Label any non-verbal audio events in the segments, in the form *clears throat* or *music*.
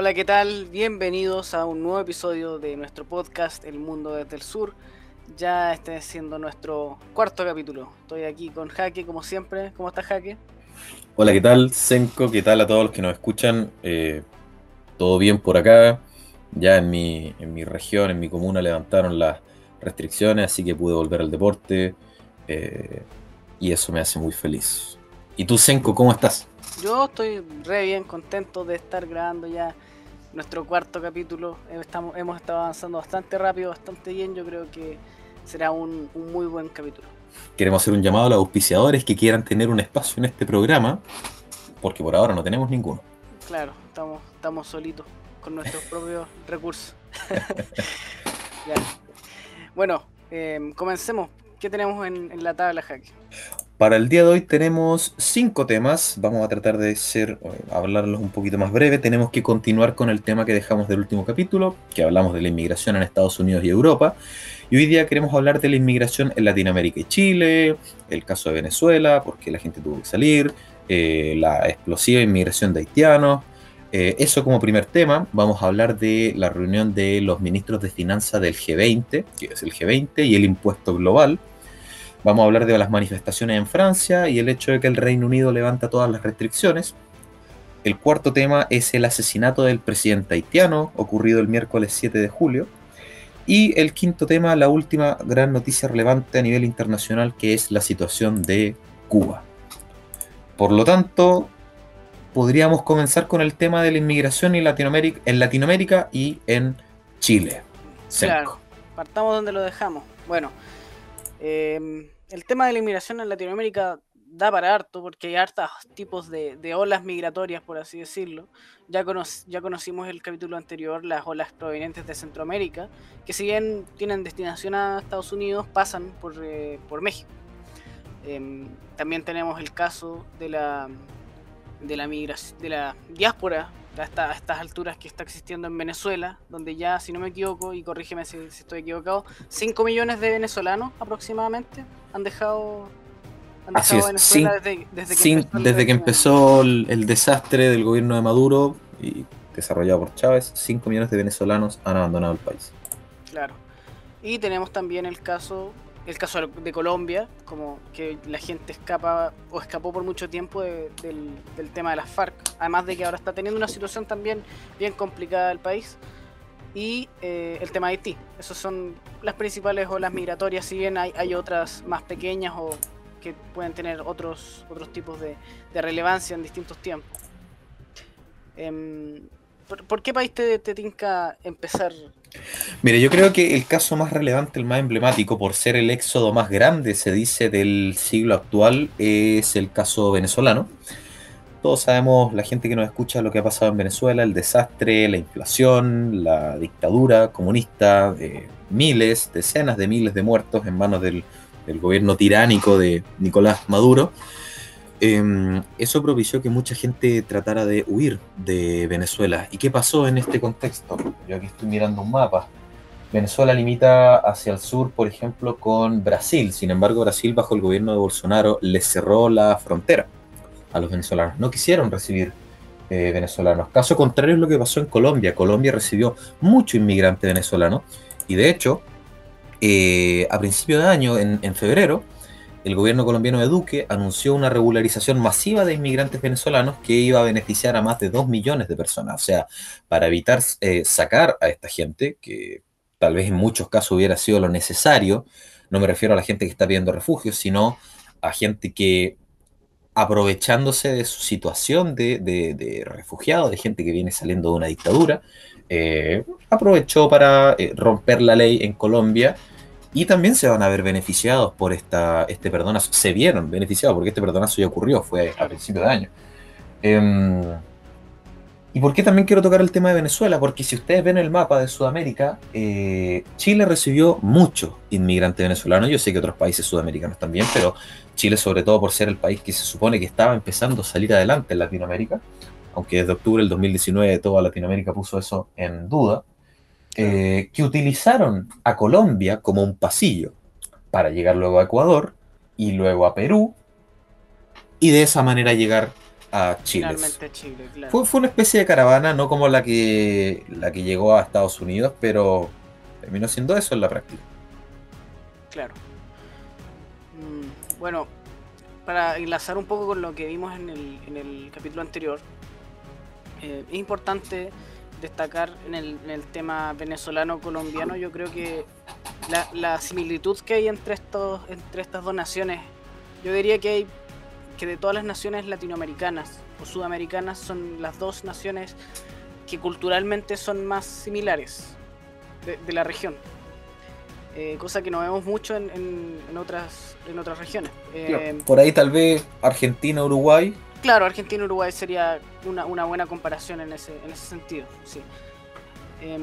Hola, ¿qué tal? Bienvenidos a un nuevo episodio de nuestro podcast El Mundo desde el Sur. Ya este siendo nuestro cuarto capítulo. Estoy aquí con Jaque, como siempre. ¿Cómo estás, Jaque? Hola, ¿qué tal? Senko, ¿qué tal a todos los que nos escuchan? Eh, Todo bien por acá. Ya en mi, en mi región, en mi comuna, levantaron las restricciones, así que pude volver al deporte. eh, y eso me hace muy feliz. ¿Y tú, Senko, cómo estás? Yo estoy re bien, contento de estar grabando ya nuestro cuarto capítulo. Estamos, hemos estado avanzando bastante rápido, bastante bien. Yo creo que será un, un muy buen capítulo. Queremos hacer un llamado a los auspiciadores que quieran tener un espacio en este programa, porque por ahora no tenemos ninguno. Claro, estamos, estamos solitos con nuestros *laughs* propios recursos. *laughs* Ya. Bueno, eh, comencemos. ¿Qué tenemos en, en la tabla, Jaque? Para el día de hoy tenemos cinco temas. Vamos a tratar de ser, eh, hablarlos un poquito más breve. Tenemos que continuar con el tema que dejamos del último capítulo, que hablamos de la inmigración en Estados Unidos y Europa. Y hoy día queremos hablar de la inmigración en Latinoamérica y Chile, el caso de Venezuela, porque la gente tuvo que salir, eh, la explosiva inmigración de haitianos. Eh, eso como primer tema. Vamos a hablar de la reunión de los ministros de finanzas del G20, que es el G20, y el impuesto global. Vamos a hablar de las manifestaciones en Francia y el hecho de que el Reino Unido levanta todas las restricciones. El cuarto tema es el asesinato del presidente haitiano, ocurrido el miércoles 7 de julio. Y el quinto tema, la última gran noticia relevante a nivel internacional, que es la situación de Cuba. Por lo tanto, podríamos comenzar con el tema de la inmigración en Latinoamérica, y en Chile. Claro, partamos donde lo dejamos. Bueno, eh, el tema de la inmigración en Latinoamérica da para harto porque hay hartos tipos de, olas migratorias, por así decirlo. Ya, cono- ya conocimos el capítulo anterior, las olas provenientes de Centroamérica, que si bien tienen destinación a Estados Unidos, pasan por, eh, México. Em, también tenemos el caso de la, de la, de la diáspora a, esta- a estas alturas que está existiendo en Venezuela, donde ya, si no me equivoco, y corrígeme si, si estoy equivocado, 5 millones de venezolanos aproximadamente han dejado, han Así dejado es, Venezuela desde, desde que Sin- empezó desde que empezó el, el desastre del gobierno de Maduro y desarrollado por Chávez, 5 millones de venezolanos han abandonado el país. Claro. Y tenemos también el caso, el caso de Colombia, como que la gente escapa o escapó por mucho tiempo de- del, tema de las FARC. Además de que ahora está teniendo una situación también bien complicada el país. Y eh, el tema de Haití. Esas son las principales olas migratorias, si bien hay, hay otras más pequeñas o que pueden tener otros, otros tipos de, relevancia en distintos tiempos. Em, ¿por, por qué país te, te tinca empezar Mire, yo creo que el caso más relevante, el más emblemático, por ser el éxodo más grande, se dice, del siglo actual, es el caso venezolano. Todos sabemos, la gente que nos escucha, lo que ha pasado en Venezuela, el desastre, la inflación, la dictadura comunista, miles, decenas de miles de muertos en manos del gobierno tiránico de Nicolás Maduro. Eh, eso propició que mucha gente tratara de huir de Venezuela. ¿Y qué pasó en este contexto? Yo aquí estoy mirando un mapa. Venezuela limita hacia el sur, por ejemplo, con Brasil. Sin embargo, Brasil, bajo el gobierno de Bolsonaro, le cerró la frontera a los venezolanos. No quisieron recibir eh, venezolanos. Caso contrario es lo que pasó en Colombia. Colombia recibió mucho inmigrante venezolano. Y de hecho, eh, a principio de año, en, en febrero, el gobierno colombiano de Duque anunció una regularización masiva de inmigrantes venezolanos que iba a beneficiar a más de 2 millones de personas. O sea, para evitar eh, sacar a esta gente, que tal vez en muchos casos hubiera sido lo necesario, no me refiero a la gente que está pidiendo refugio, sino a gente que aprovechándose de su situación de, de, de refugiado, de gente que viene saliendo de una dictadura, eh, aprovechó para eh, romper la ley en Colombia y también se van a ver beneficiados por esta, este perdonazo. Se vieron beneficiados porque este perdonazo ya ocurrió, fue a principio de año. Eh, ¿Y por qué también quiero tocar el tema de Venezuela? Porque si ustedes ven el mapa de Sudamérica, eh, Chile recibió muchos inmigrantes venezolanos. Yo sé que otros países sudamericanos también, pero Chile sobre todo por ser el país que se supone que estaba empezando a salir adelante en Latinoamérica, aunque desde octubre del 2019 toda Latinoamérica puso eso en duda eh, que utilizaron a Colombia como un pasillo para llegar luego a Ecuador y luego a Perú y de esa manera llegar a Chile. Chile, claro. Fue, fue, una especie de caravana, no como la que, la que llegó a Estados Unidos, pero terminó siendo eso en la práctica. Claro. Mm, bueno, para enlazar un poco con lo que vimos en el, en el capítulo anterior, eh, es importante destacar en el, en el tema venezolano-colombiano, yo creo que la, la, similitud que hay entre, estos, entre estas dos naciones, yo diría que hay que de todas las naciones latinoamericanas o sudamericanas son las dos naciones que culturalmente son más similares de, de la región. Eh, cosa que no vemos mucho en, en, en otras, en otras regiones. Eh, por ahí tal vez Argentina, Uruguay. Claro, Argentina, Uruguay sería una, una buena comparación en ese, en ese sentido. Sí. Eh,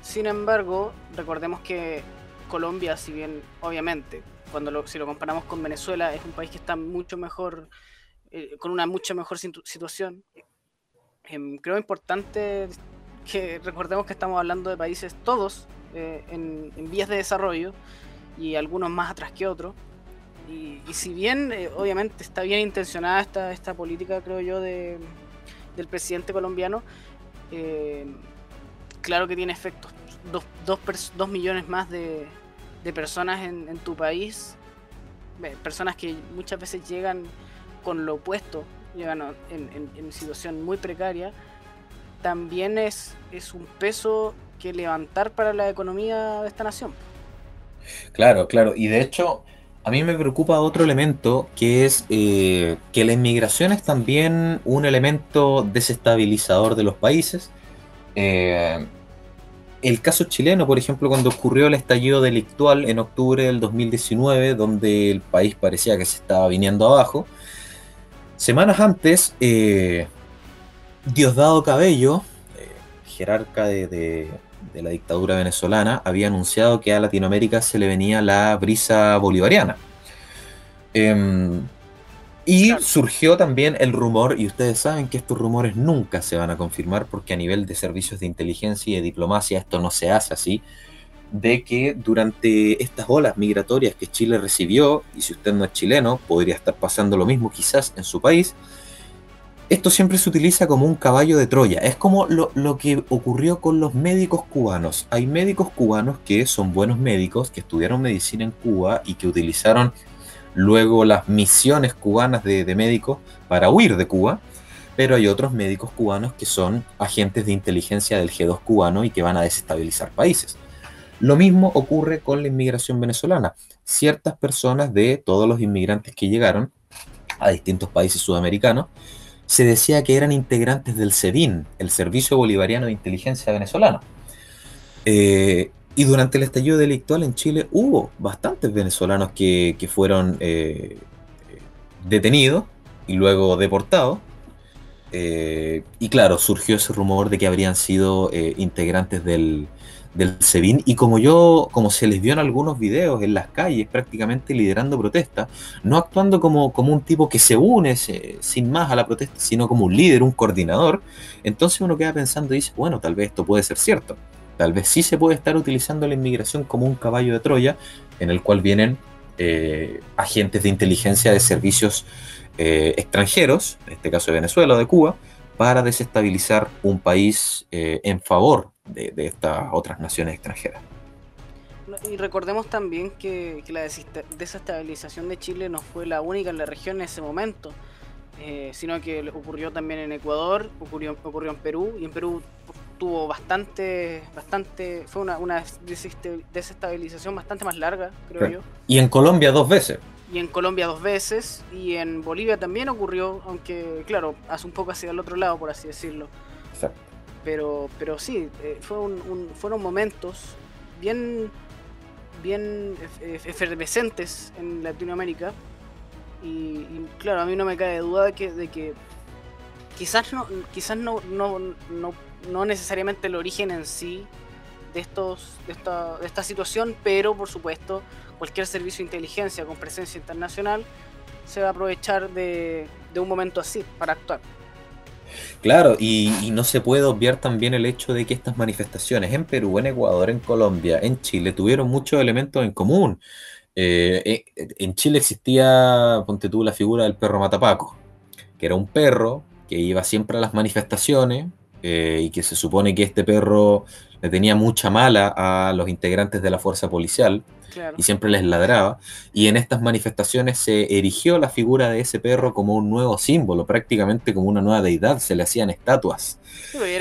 sin embargo, recordemos que Colombia, si bien obviamente, cuando lo, si lo comparamos con Venezuela, es un país que está mucho mejor, eh, con una mucho mejor situ situación. Eh, creo importante que recordemos que estamos hablando de países todos eh, en, en, vías de desarrollo y algunos más atrás que otros. Y, y si bien, eh, obviamente, está bien intencionada esta, esta política, creo yo, de, del presidente colombiano, eh, claro que tiene efectos. Dos, dos, dos millones más de, de personas en, tu país, personas que muchas veces llegan con lo opuesto, llegan en, en situación muy precaria, también es, es un peso que levantar para la economía de esta nación. Claro, claro, y de hecho a mí me preocupa otro elemento que es eh, que la inmigración es también un elemento desestabilizador de los países. Eh, el caso chileno, por ejemplo, cuando ocurrió el estallido delictual en octubre del 2019, donde el país parecía que se estaba viniendo abajo, semanas antes, eh, Diosdado Cabello, jerarca de, de, la dictadura venezolana, había anunciado que a Latinoamérica se le venía la brisa bolivariana. Eh, y surgió también el rumor, y ustedes saben que estos rumores nunca se van a confirmar porque a nivel de servicios de inteligencia y de diplomacia esto no se hace así, de que durante estas olas migratorias que Chile recibió, y si usted no es chileno, podría estar pasando lo mismo quizás en su país, esto siempre se utiliza como un caballo de Troya. Es como lo, lo, que ocurrió con los médicos cubanos. Hay médicos cubanos que son buenos médicos, que estudiaron medicina en Cuba y que utilizaron luego las misiones cubanas de, de médicos para huir de Cuba, pero hay otros médicos cubanos que son agentes de inteligencia del G2 cubano y que van a desestabilizar países. Lo mismo ocurre con la inmigración venezolana. Ciertas personas de todos los inmigrantes que llegaron a distintos países sudamericanos, se decía que eran integrantes del SEBIN, el Servicio Bolivariano de Inteligencia Venezolano. Eh, y durante el estallido delictual en Chile hubo bastantes venezolanos que, que fueron eh, detenidos y luego deportados. Eh, y claro, surgió ese rumor de que habrían sido integrantes del, del SEBIN. Y como yo, como se les vio en algunos videos en las calles, prácticamente liderando protestas, no actuando como, como un tipo que se une sin más a la protesta, sino como un líder, un coordinador, entonces uno queda pensando y dice, bueno, tal vez esto puede ser cierto. Tal vez sí se puede estar utilizando la inmigración como un caballo de Troya, en el cual vienen eh, agentes de inteligencia de servicios eh, extranjeros, en este caso de Venezuela o de Cuba, para desestabilizar un país eh, en favor de, de, estas otras naciones extranjeras. Y recordemos también que, que, la desestabilización de Chile no fue la única en la región en ese momento, eh, sino que ocurrió también en Ecuador, ocurrió, ocurrió en Perú, y en Perú tuvo bastante, bastante, fue una, una desestabilización bastante más larga, creo sí. yo. Y en Colombia dos veces. Y en Colombia dos veces, y en Bolivia también ocurrió, aunque claro, hace un poco hacia el otro lado, por así decirlo. Exacto. Pero, pero sí, eh, fueron momentos bien, bien efervescentes en Latinoamérica. Y, y, claro, a mí no me cae duda de que, de que quizás no, quizás no, no, no no necesariamente el origen en sí de, estos, de, esta, de esta situación, pero por supuesto cualquier servicio de inteligencia con presencia internacional se va a aprovechar de, de un momento así para actuar. Claro, y, no se puede obviar también el hecho de que estas manifestaciones en Perú, en Ecuador, en Colombia, en Chile, tuvieron muchos elementos en común. Eh, en Chile existía, ponte tú, la figura del perro matapaco, que era un perro que iba siempre a las manifestaciones eh, y que se supone que este perro le tenía mucha mala a los integrantes de la fuerza policial y siempre les ladraba. Y en estas manifestaciones se erigió la figura de ese perro como un nuevo símbolo, prácticamente como una nueva deidad, se le hacían estatuas.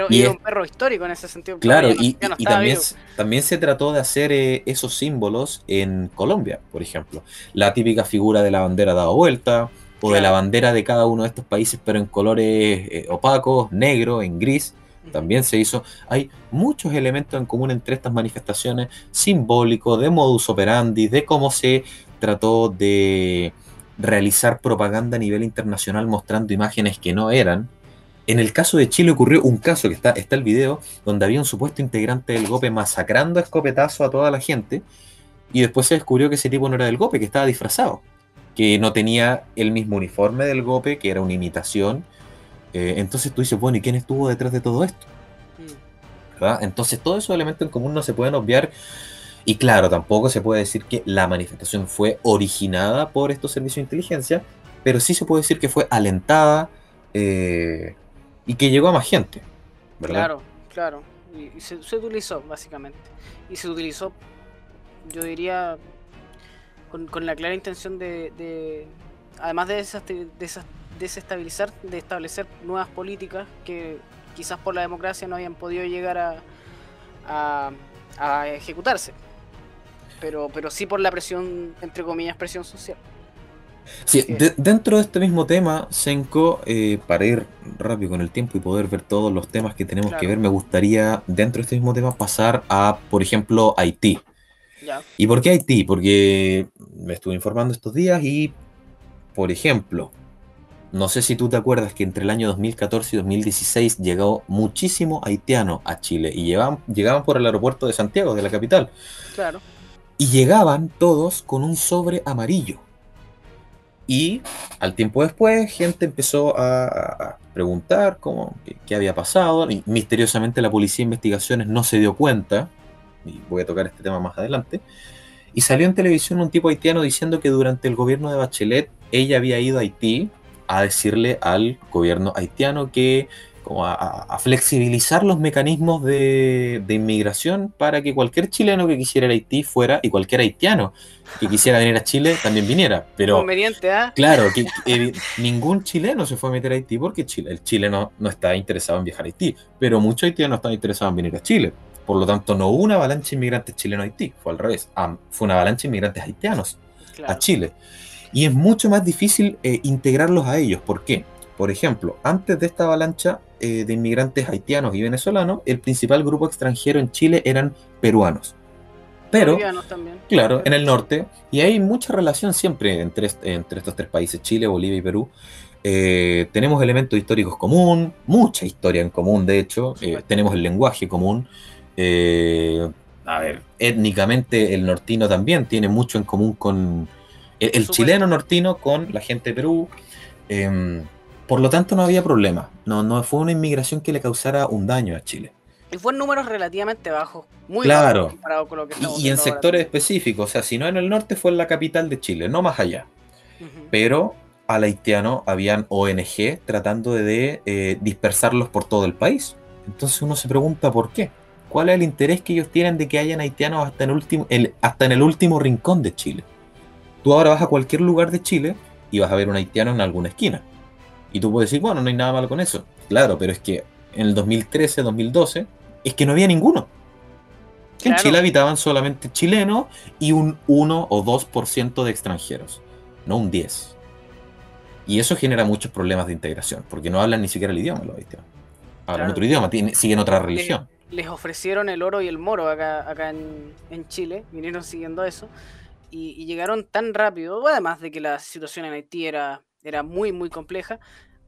y era, un perro histórico en ese sentido. Claro, y, también, también, se trató de hacer eh, esos símbolos en Colombia, por ejemplo. La típica figura de la bandera dado vuelta, o de la bandera de cada uno de estos países, pero en colores eh, opacos, negro, en gris también se hizo. Hay muchos elementos en común entre estas manifestaciones, simbólicos, de modus operandi, de cómo se trató de realizar propaganda a nivel internacional mostrando imágenes que no eran. En el caso de Chile ocurrió un caso que está, está el video, donde había un supuesto integrante del GOPE masacrando a escopetazo a toda la gente, y después se descubrió que ese tipo no era del GOPE, que estaba disfrazado, que no tenía el mismo uniforme del GOPE, que era una imitación, eh, entonces tú dices, bueno, ¿y quién estuvo detrás de todo esto? ¿Verdad? Entonces todos esos elementos en común no se pueden obviar. Y claro, tampoco se puede decir que la manifestación fue originada por estos servicios de inteligencia, pero sí se puede decir que fue alentada eh, y que llegó a más gente. ¿verdad? Claro, claro. Y, se, utilizó, básicamente. Y se utilizó, yo diría, con, la clara intención de, además de esas, de esas desestabilizar, de establecer nuevas políticas que quizás por la democracia no habían podido llegar a, a, ejecutarse. Pero, pero sí por la presión, entre comillas, presión social. Sí, dentro de este mismo tema, Senko, eh, para ir rápido con el tiempo y poder ver todos los temas que tenemos que ver, me gustaría, dentro de este mismo tema, pasar a, por ejemplo, Haití. ¿Y por qué Haití? Porque me estuve informando estos días y, por ejemplo, no sé si tú te acuerdas que entre el año 2014 y 2016 llegó muchísimo haitiano a Chile y llegaban, llegaban por el aeropuerto de Santiago, de la capital. Claro. Y llegaban todos con un sobre amarillo. Y al tiempo después, gente empezó a, preguntar cómo, qué, había pasado. Y misteriosamente la policía de investigaciones no se dio cuenta. Y voy a tocar este tema más adelante. Y salió en televisión un tipo haitiano diciendo que durante el gobierno de Bachelet ella había ido a Haití a decirle al gobierno haitiano que como a, flexibilizar los mecanismos de, inmigración para que cualquier chileno que quisiera ir a Haití fuera y cualquier haitiano que quisiera venir a Chile también viniera. Pero Conveniente, ¿ah? claro, que, ningún chileno se fue a meter a Haití porque Chile, el chileno no está interesado en viajar a Haití, pero muchos haitianos están interesados en venir a Chile. Por lo tanto, no hubo una avalancha de inmigrantes chilenos a Haití, fue al revés. fue una avalancha de inmigrantes haitianos a Chile. Y es mucho más difícil eh, integrarlos a ellos. ¿Por qué? Por ejemplo, antes de esta avalancha eh, de inmigrantes haitianos y venezolanos, el principal grupo extranjero en Chile eran peruanos. Pero, también. claro, en el norte, y hay mucha relación siempre entre, entre estos tres países, Chile, Bolivia y Perú. Eh, tenemos elementos históricos común, mucha historia en común, de hecho, tenemos el lenguaje común. a ver, étnicamente el nortino también tiene mucho en común con, el, chileno nortino con la gente de Perú. Em, por lo tanto, no había problema. No, no fue una inmigración que le causara un daño a Chile. Y fue en números relativamente bajos. Muy claro. comparado con lo que Y, y en sectores específicos. O sea, si no en el norte, fue en la capital de Chile, no más allá. Pero al haitiano habían ONG tratando de, eh, dispersarlos por todo el país. Entonces uno se pregunta por qué. ¿Cuál es el interés que ellos tienen de que hayan haitianos hasta en, último, hasta en el último rincón de Chile? Tú ahora vas a cualquier lugar de Chile y vas a ver un haitiano en alguna esquina. Y tú puedes decir, bueno, no hay nada malo con eso. Claro, pero es que en el 2013, 2012, es que no había ninguno. En Chile habitaban solamente chilenos y un 1 o 2% de extranjeros, no un 10. Y eso genera muchos problemas de integración, porque no hablan ni siquiera el idioma los haitianos. Hablan otro idioma, siguen otra religión. Les, ofrecieron el oro y el moro acá, acá en, en Chile, vinieron siguiendo eso y, llegaron tan rápido, además de que la situación en Haití era, era muy, muy compleja,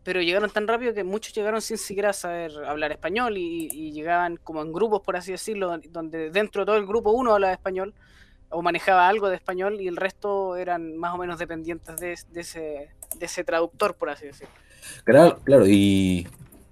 pero llegaron tan rápido que muchos llegaron sin siquiera saber hablar español y, llegaban como en grupos, por así decirlo, donde dentro de todo el grupo uno hablaba español o manejaba algo de español y el resto eran más o menos dependientes de, ese, de ese traductor, por así decirlo. Claro, claro, y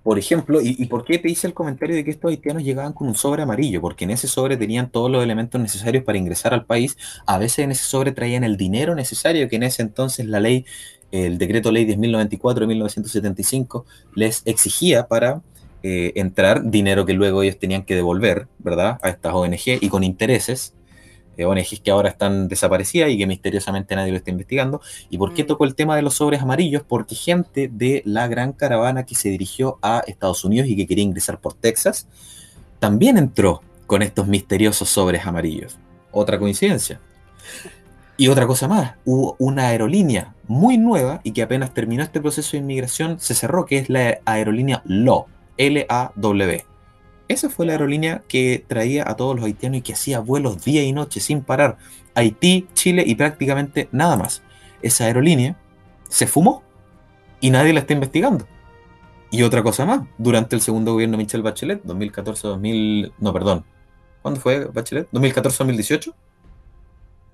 por ejemplo, ¿y, por qué te hice el comentario de que estos haitianos llegaban con un sobre amarillo? Porque en ese sobre tenían todos los elementos necesarios para ingresar al país. A veces en ese sobre traían el dinero necesario, que en ese entonces la ley el decreto ley 10.094 de 1975 les exigía para eh, entrar dinero que luego ellos tenían que devolver, ¿verdad? A estas ONG y con intereses. Eh, ONGs que ahora están desaparecidas y que misteriosamente nadie lo está investigando. ¿Y por qué mm. tocó el tema de los sobres amarillos? Porque gente de la gran caravana que se dirigió a Estados Unidos y que quería ingresar por Texas, también entró con estos misteriosos sobres amarillos. Otra coincidencia. Y otra cosa más, hubo una aerolínea muy nueva y que apenas terminó este proceso de inmigración se cerró, que es la aerolínea LAW, L-A-W. Esa fue la aerolínea que traía a todos los haitianos y que hacía vuelos día y noche sin parar. Haití, Chile y prácticamente nada más. Esa aerolínea se fumó y nadie la está investigando. Y otra cosa más, durante el segundo gobierno de Michelle Bachelet, 2014-2000... No, perdón. ¿Cuándo fue Bachelet? ¿2014-2018?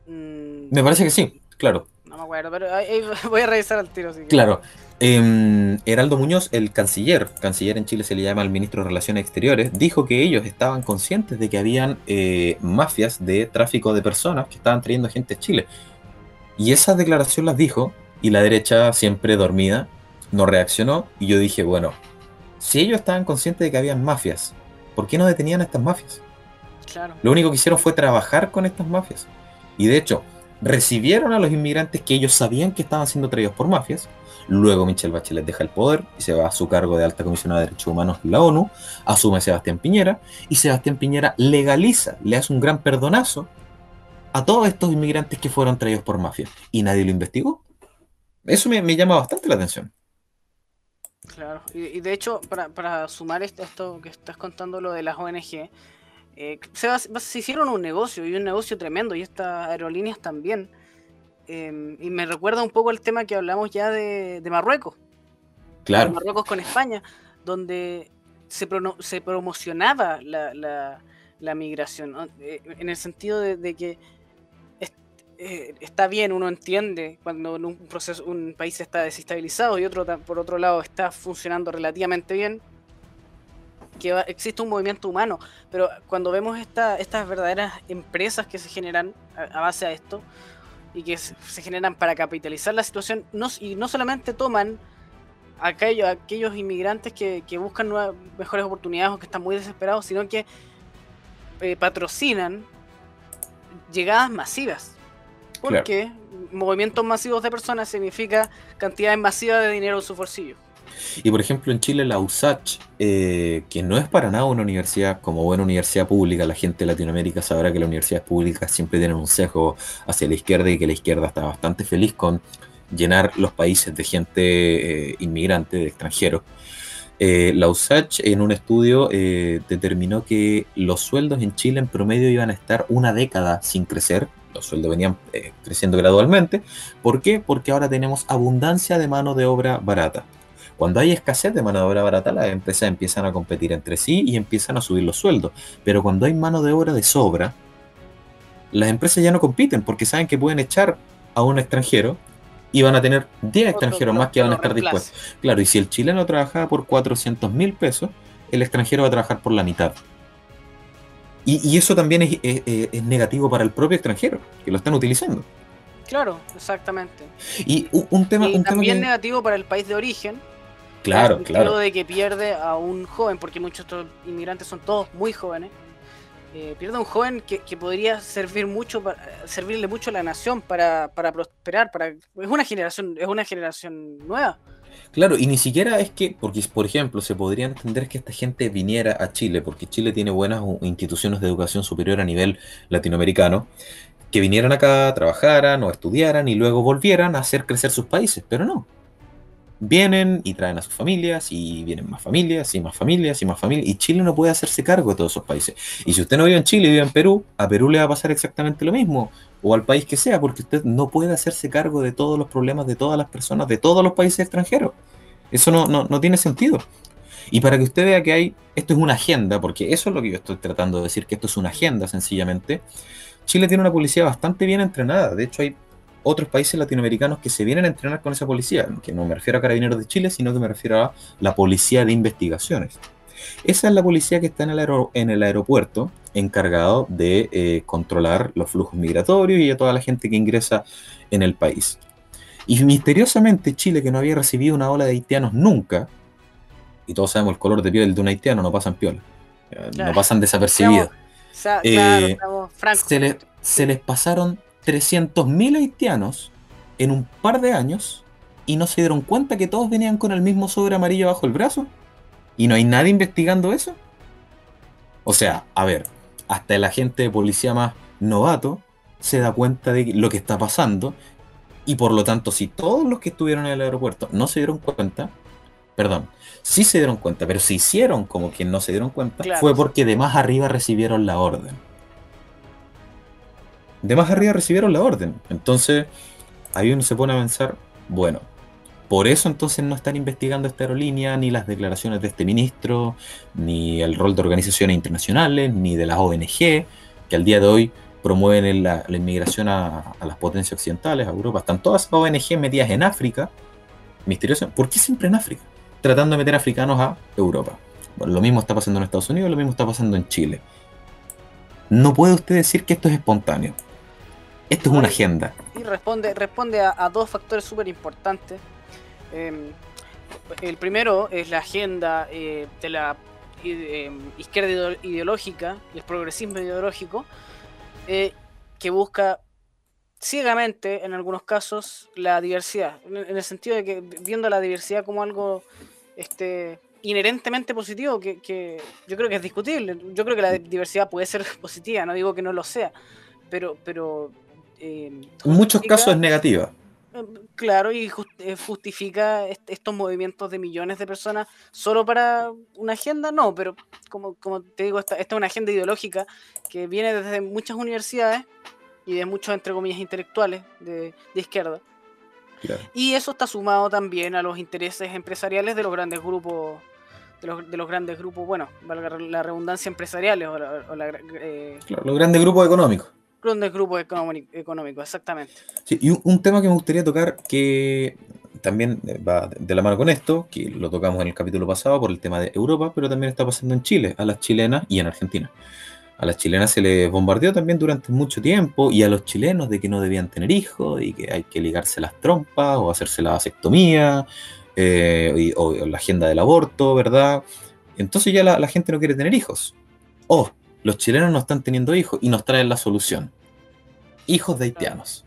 Me parece que sí, claro. Acuerdo, pero *laughs* voy a revisar al tiro. claro. Em, Heraldo Muñoz, el canciller, canciller en Chile se le llama al ministro de Relaciones Exteriores, dijo que ellos estaban conscientes de que habían eh, mafias de tráfico de personas que estaban trayendo gente a Chile. Y esa declaración las dijo, y la derecha, siempre dormida, no reaccionó. Y yo dije, bueno, si ellos estaban conscientes de que habían mafias, ¿por qué no detenían a estas mafias? Claro. Lo único que hicieron fue trabajar con estas mafias. Y de hecho, recibieron a los inmigrantes que ellos sabían que estaban siendo traídos por mafias. Luego Michelle Bachelet deja el poder y se va a su cargo de alta comisionada de derechos humanos de la ONU, asume a Sebastián Piñera y Sebastián Piñera legaliza, le hace un gran perdonazo a todos estos inmigrantes que fueron traídos por mafias y nadie lo investigó. Eso me, llama bastante la atención. Claro, y, de hecho, para, sumar esto, esto que estás contando, lo de las ONG, eh, se, hicieron un negocio y un negocio tremendo y estas aerolíneas también. Em, y me recuerda un poco el tema que hablamos ya de, Marruecos. Claro. Marruecos con España, donde se, se promocionaba la, migración, eh, en el sentido de, que eh, está bien, uno entiende cuando un, proceso, un país está desestabilizado y otro por otro lado está funcionando relativamente bien, que existe un movimiento humano, pero cuando vemos estas verdaderas empresas que se generan a, base a esto y que se, generan para capitalizar la situación, no, y no solamente toman a aquellos, aquellos inmigrantes que, buscan mejores oportunidades o que están muy desesperados, sino que eh, patrocinan llegadas masivas. Porque movimientos masivos de personas significa cantidades masivas de dinero en su bolsillo. Y por ejemplo, en Chile la USACH, eh, que no es para nada una universidad como buena universidad pública, la gente de Latinoamérica sabrá que las universidades públicas siempre tienen un sesgo hacia la izquierda y que la izquierda está bastante feliz con llenar los países de gente eh, inmigrante, de extranjeros. Eh, la USACH en un estudio determinó que los sueldos en Chile en promedio iban a estar una década sin crecer, los sueldos venían creciendo gradualmente. ¿Por qué? Porque ahora tenemos abundancia de mano de obra barata. Cuando hay escasez de mano de obra barata, las empresas empiezan a competir entre sí y empiezan a subir los sueldos. Pero cuando hay mano de obra de sobra, las empresas ya no compiten porque saben que pueden echar a un extranjero y van a tener 10 extranjeros más que van a estar dispuestos. Claro, y si el chileno trabajaba por 400 mil pesos, el extranjero va a trabajar por la mitad. Y, eso también es, negativo para el propio extranjero, que lo están utilizando. Claro, exactamente. Y un, tema... Y también negativo para el país de origen, Claro, claro. de que pierde a un joven, porque muchos de estos inmigrantes son todos muy jóvenes. Eh, pierde a un joven que, podría servir mucho para, servirle mucho a la nación para, prosperar para es una generación es una generación nueva claro y ni siquiera es que porque por ejemplo se podría entender que esta gente viniera a Chile porque Chile tiene buenas instituciones de educación superior a nivel latinoamericano que vinieran acá trabajaran o estudiaran y luego volvieran a hacer crecer sus países pero no vienen y traen a sus familias y vienen más familias y más familias y más familias y Chile no puede hacerse cargo de todos esos países. Y si usted no vive en Chile y vive en Perú, a Perú le va a pasar exactamente lo mismo o al país que sea porque usted no puede hacerse cargo de todos los problemas de todas las personas de todos los países extranjeros. Eso no, no, tiene sentido. Y para que usted vea que hay, esto es una agenda, porque eso es lo que yo estoy tratando de decir, que esto es una agenda sencillamente, Chile tiene una policía bastante bien entrenada. De hecho, hay otros países latinoamericanos que se vienen a entrenar con esa policía, que no me refiero a Carabineros de Chile, sino que me refiero a la Policía de Investigaciones. Esa es la policía que está en el, en el aeropuerto, encargado de eh, controlar los flujos migratorios y a toda la gente que ingresa en el país. Y misteriosamente Chile, que no había recibido una ola de haitianos nunca, y todos sabemos el color de piel de un haitiano, no pasan piola, eh, no pasan desapercibidos. Eh, se, se les pasaron 300.000 haitianos en un par de años y no se dieron cuenta que todos venían con el mismo sobre amarillo bajo el brazo. ¿Y no hay nadie investigando eso? O sea, a ver, hasta el agente de policía más novato se da cuenta de lo que está pasando y por lo tanto si todos los que estuvieron en el aeropuerto no se dieron cuenta, perdón, sí se dieron cuenta, pero se hicieron como quien no se dieron cuenta, fue porque de más arriba recibieron la orden. De más arriba recibieron la orden. Entonces, ahí uno se pone a pensar, bueno, por eso entonces no están investigando esta aerolínea, ni las declaraciones de este ministro, ni el rol de organizaciones internacionales, ni de las ONG, que al día de hoy promueven la, inmigración a, las potencias occidentales, a Europa. Están todas las ONG metidas en África, misterioso. ¿Por qué siempre en África? Tratando de meter africanos a Europa. Lo mismo está pasando en Estados Unidos, lo mismo está pasando en Chile. No puede usted decir que esto es espontáneo. Esto es una agenda. Y responde, responde a, dos factores súper importantes. Em, el primero es la agenda eh, de la em, izquierda ideológica el progresismo ideológico, eh, que busca ciegamente, en algunos casos, la diversidad. En, el sentido de que viendo la diversidad como algo este, inherentemente positivo, que, que, yo creo que es discutible. Yo creo que la diversidad puede ser *laughs* positiva, no digo que no lo sea, pero, pero en muchos casos es negativa. Em, claro, y eh, justifica estos movimientos de millones de personas solo para una agenda, no, pero como, como te digo, esta, esta es una agenda ideológica que viene desde muchas universidades y de muchos, entre comillas, intelectuales de, izquierda. Y eso está sumado también a los intereses empresariales de los grandes grupos, de los, de los grandes grupos, bueno, valga la redundancia empresariales o, eh, los grandes grupos económicos de grupo económico, exactamente. Sí, y un, tema que me gustaría tocar que también va de la mano con esto, que lo tocamos en el capítulo pasado por el tema de Europa, pero también está pasando en Chile, a las chilenas y en Argentina. A las chilenas se les bombardeó también durante mucho tiempo y a los chilenos de que no debían tener hijos y que hay que ligarse las trompas o hacerse la vasectomía eh, o la agenda del aborto, ¿verdad? Entonces ya la, la gente no quiere tener hijos. Oh, los chilenos no están teniendo hijos y nos traen la solución. Hijos de haitianos.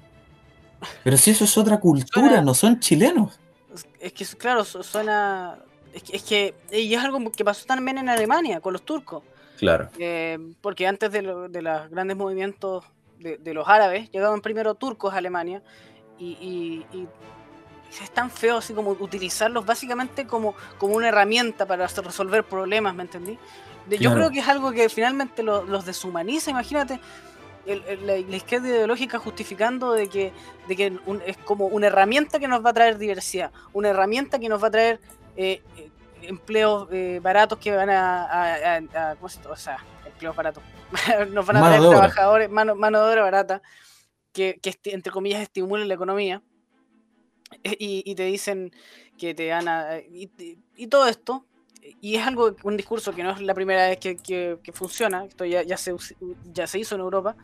Pero si eso es otra cultura, no son chilenos. Es que, claro, suena... Es que, es algo que pasó también en Alemania con los turcos. Claro. Eh, porque antes de, los grandes movimientos de, los árabes, llegaban primero turcos a Alemania y, es tan feo así como utilizarlos básicamente como, como una herramienta para resolver problemas, ¿me entendí? Yo creo que es algo que finalmente los deshumaniza, imagínate. la, izquierda ideológica justificando de que, de que es como una herramienta que nos va a traer diversidad, una herramienta que nos va a traer eh, eh, empleos eh, baratos que van a, ¿cómo se, o sea, empleos baratos, *laughs* nos van a traer trabajadores, mano, mano, de obra barata, que, que entre comillas estimulen la economía. Y, te dicen que te van a... y todo esto y es algo, un discurso que no es la primera vez que, funciona, esto ya, ya, se, ya se hizo en Europa,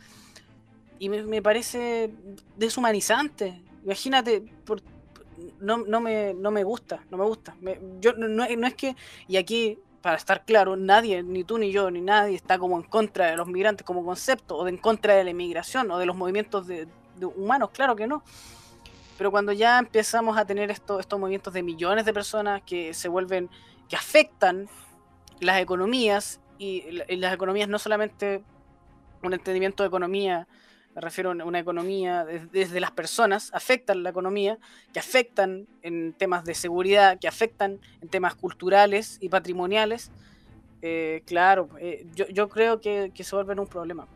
y me, parece deshumanizante. Imagínate, por, no, no, me, no me gusta, no me gusta. yo, no, es que, y aquí, para estar claro, nadie, ni tú ni yo, ni nadie está como en contra de los migrantes como concepto, o en contra de la inmigración, o de los movimientos de, humanos, claro que no. Pero cuando ya empezamos a tener esto, estos movimientos de millones de personas que se vuelven que afectan las economías y, las economías no solamente un entendimiento de economía, me refiero a una economía desde, las personas, afectan la economía, que afectan en temas de seguridad, que afectan en temas culturales y patrimoniales, eh, claro, eh, yo, yo, creo que, que se vuelven un problema.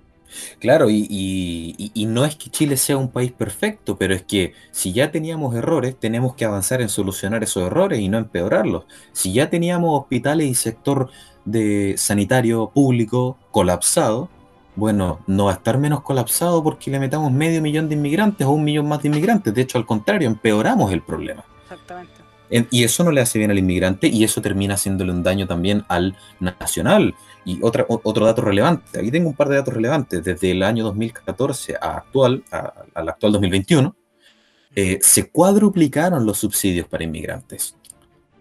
Claro, y, no es que Chile sea un país perfecto, pero es que si ya teníamos errores, tenemos que avanzar en solucionar esos errores y no empeorarlos. Si ya teníamos hospitales y sector de sanitario público colapsado, bueno, no va a estar menos colapsado porque le metamos medio millón de inmigrantes o un millón más de inmigrantes. De hecho, al contrario, empeoramos el problema. Exactamente. Y eso no le hace bien al inmigrante y eso termina haciéndole un daño también al nacional. Y otra, otro dato relevante, aquí tengo un par de datos relevantes, desde el año 2014 a actual, al actual 2021, eh, se cuadruplicaron los subsidios para inmigrantes.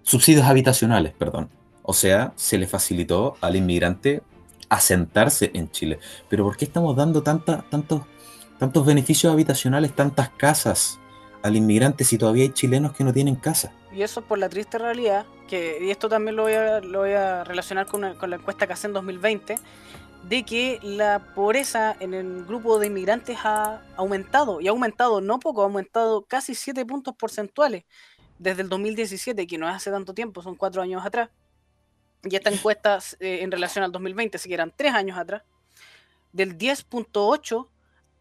Subsidios habitacionales, perdón. O sea, se le facilitó al inmigrante asentarse en Chile. Pero ¿por qué estamos dando tantos, tantos beneficios habitacionales, tantas casas al inmigrante si todavía hay chilenos que no tienen casa? Y eso por la triste realidad, que, y esto también lo voy a, lo voy a relacionar con, con la encuesta que hace en 2020, de que la pobreza en el grupo de inmigrantes ha aumentado, y ha aumentado no poco, ha aumentado casi 7 puntos porcentuales desde el 2017, que no es hace tanto tiempo, son 4 años atrás. Y esta *laughs* encuesta eh, en relación al 2020, si que eran 3 años atrás, del 10.8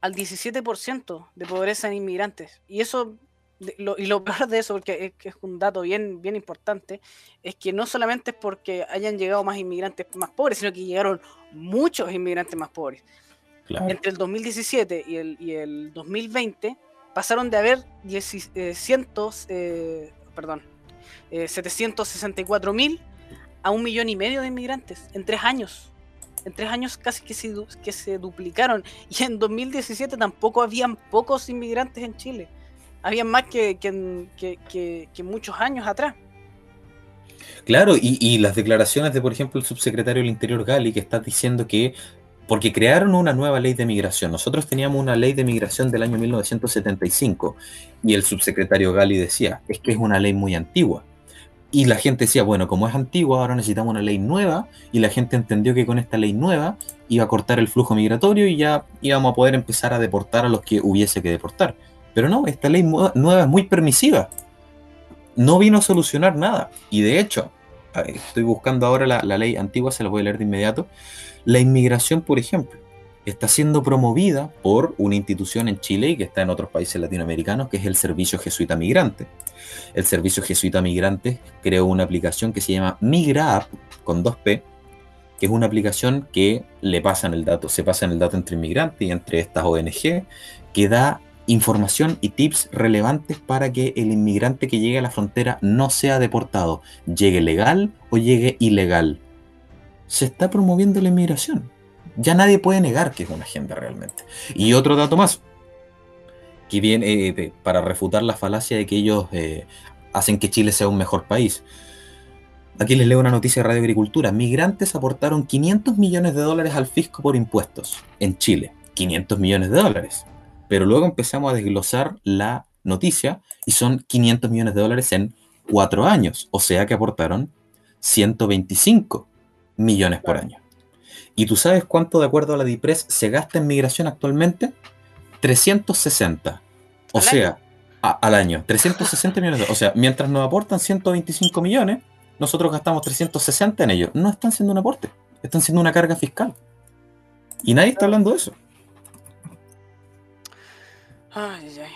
al 17% de pobreza en inmigrantes. Y eso y lo *laughs* peor de eso, porque es, es, un dato bien, bien importante, es que no solamente es porque hayan llegado más inmigrantes más pobres, sino que llegaron muchos inmigrantes más pobres. Entre el 2017 y el, y el 2020 pasaron de haber 764 eh, perdón, eh, 764 mil a un millón y medio de inmigrantes en tres años. En tres años casi que se, que se duplicaron. Y en 2017 tampoco habían pocos inmigrantes en Chile había más que, que, muchos años atrás. Claro, y, las declaraciones de, por ejemplo, el subsecretario del Interior Gali, que está diciendo que, porque crearon una nueva ley de migración, nosotros teníamos una ley de migración del año 1975, y el subsecretario Gali decía, es que es una ley muy antigua. Y la gente decía, bueno, como es antigua, ahora necesitamos una ley nueva, y la gente entendió que con esta ley nueva iba a cortar el flujo migratorio y ya íbamos a poder empezar a deportar a los que hubiese que deportar. Pero no, esta ley nueva es muy permisiva. No vino a solucionar nada. Y de hecho, estoy buscando ahora la, ley antigua, se la voy a leer de inmediato. La inmigración, por ejemplo, está siendo promovida por una institución en Chile y que está en otros países latinoamericanos, que es el Servicio Jesuita Migrante. El Servicio Jesuita Migrante creó una aplicación que se llama MigraApp, con 2P, que es una aplicación que le pasan el dato, se pasan el dato entre inmigrantes y entre estas ONG, que da información y tips relevantes para que el inmigrante que llegue a la frontera no sea deportado, llegue legal o llegue ilegal. Se está promoviendo la inmigración. Ya nadie puede negar que es una agenda realmente. Y otro dato más, que viene eh, para refutar la falacia de que ellos eh, hacen que Chile sea un mejor país. Aquí les leo una noticia de Radio Agricultura. Migrantes aportaron 500 millones de dólares al fisco por impuestos en Chile. 500 millones de dólares. Pero luego empezamos a desglosar la noticia y son 500 millones de dólares en cuatro años, o sea que aportaron 125 millones por año. ¿Y tú sabes cuánto, de acuerdo a la DIPRES, se gasta en migración actualmente? 360. O sea, al año. 360 millones. De, o sea, mientras nos aportan 125 millones, nosotros gastamos 360 en ellos. No están siendo un aporte, están siendo una carga fiscal. Y nadie está hablando de eso. Ay, ay.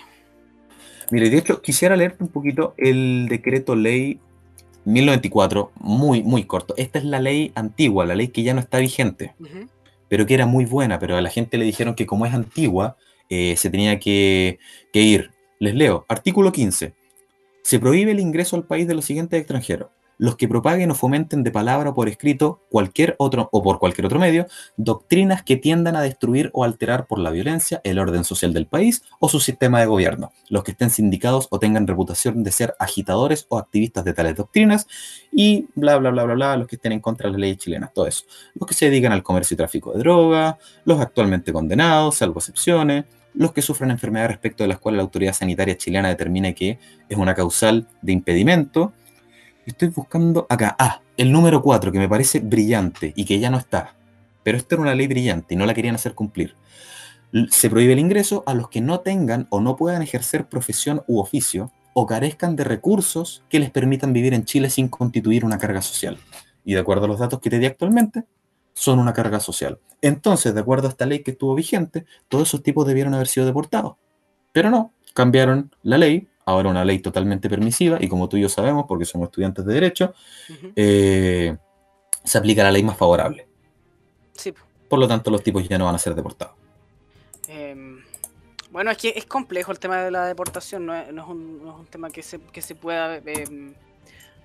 Mire, de hecho, quisiera leerte un poquito el decreto ley 1094, muy, muy corto. Esta es la ley antigua, la ley que ya no está vigente, pero que era muy buena, pero a la gente le dijeron que como es antigua, eh, se tenía que, que ir. Les leo, artículo 15. Se prohíbe el ingreso al país de los siguientes extranjeros los que propaguen o fomenten de palabra o por escrito cualquier otro o por cualquier otro medio doctrinas que tiendan a destruir o alterar por la violencia el orden social del país o su sistema de gobierno, los que estén sindicados o tengan reputación de ser agitadores o activistas de tales doctrinas y bla bla bla bla bla, los que estén en contra de las leyes chilenas, todo eso, los que se dedican al comercio y tráfico de droga, los actualmente condenados, salvo excepciones, los que sufren enfermedades respecto de las cuales la autoridad sanitaria chilena determine que es una causal de impedimento, Estoy buscando acá. Ah, el número 4, que me parece brillante y que ya no está. Pero esta era una ley brillante y no la querían hacer cumplir. Se prohíbe el ingreso a los que no tengan o no puedan ejercer profesión u oficio o carezcan de recursos que les permitan vivir en Chile sin constituir una carga social. Y de acuerdo a los datos que te di actualmente, son una carga social. Entonces, de acuerdo a esta ley que estuvo vigente, todos esos tipos debieron haber sido deportados. Pero no, cambiaron la ley ahora una ley totalmente permisiva y como tú y yo sabemos, porque somos estudiantes de derecho, eh, se aplica la ley más favorable. Sí. Por lo tanto, los tipos ya no van a ser deportados. Em, bueno, es que es complejo el tema de la deportación, no es, un, tema que se, que se pueda em,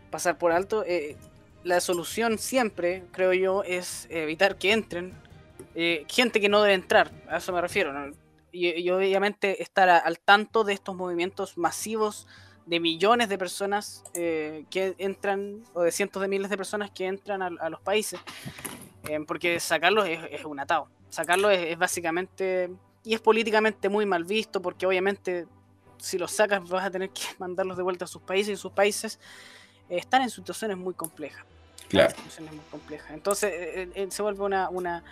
pasar por alto. Eh, la solución siempre, creo yo, es evitar que entren eh, gente que no debe entrar, a eso me refiero. Y, obviamente estar al tanto de estos movimientos masivos de millones de personas eh, que entran, o de cientos de miles de personas que entran a, los países, eh, porque sacarlos es, un atado. Sacarlos es, básicamente, y es políticamente muy mal visto, porque obviamente si los sacas vas a tener que *laughs* mandarlos de vuelta a sus países y sus países eh, están en situaciones muy complejas. Claro. Situaciones muy complejas. Entonces se vuelve una, una,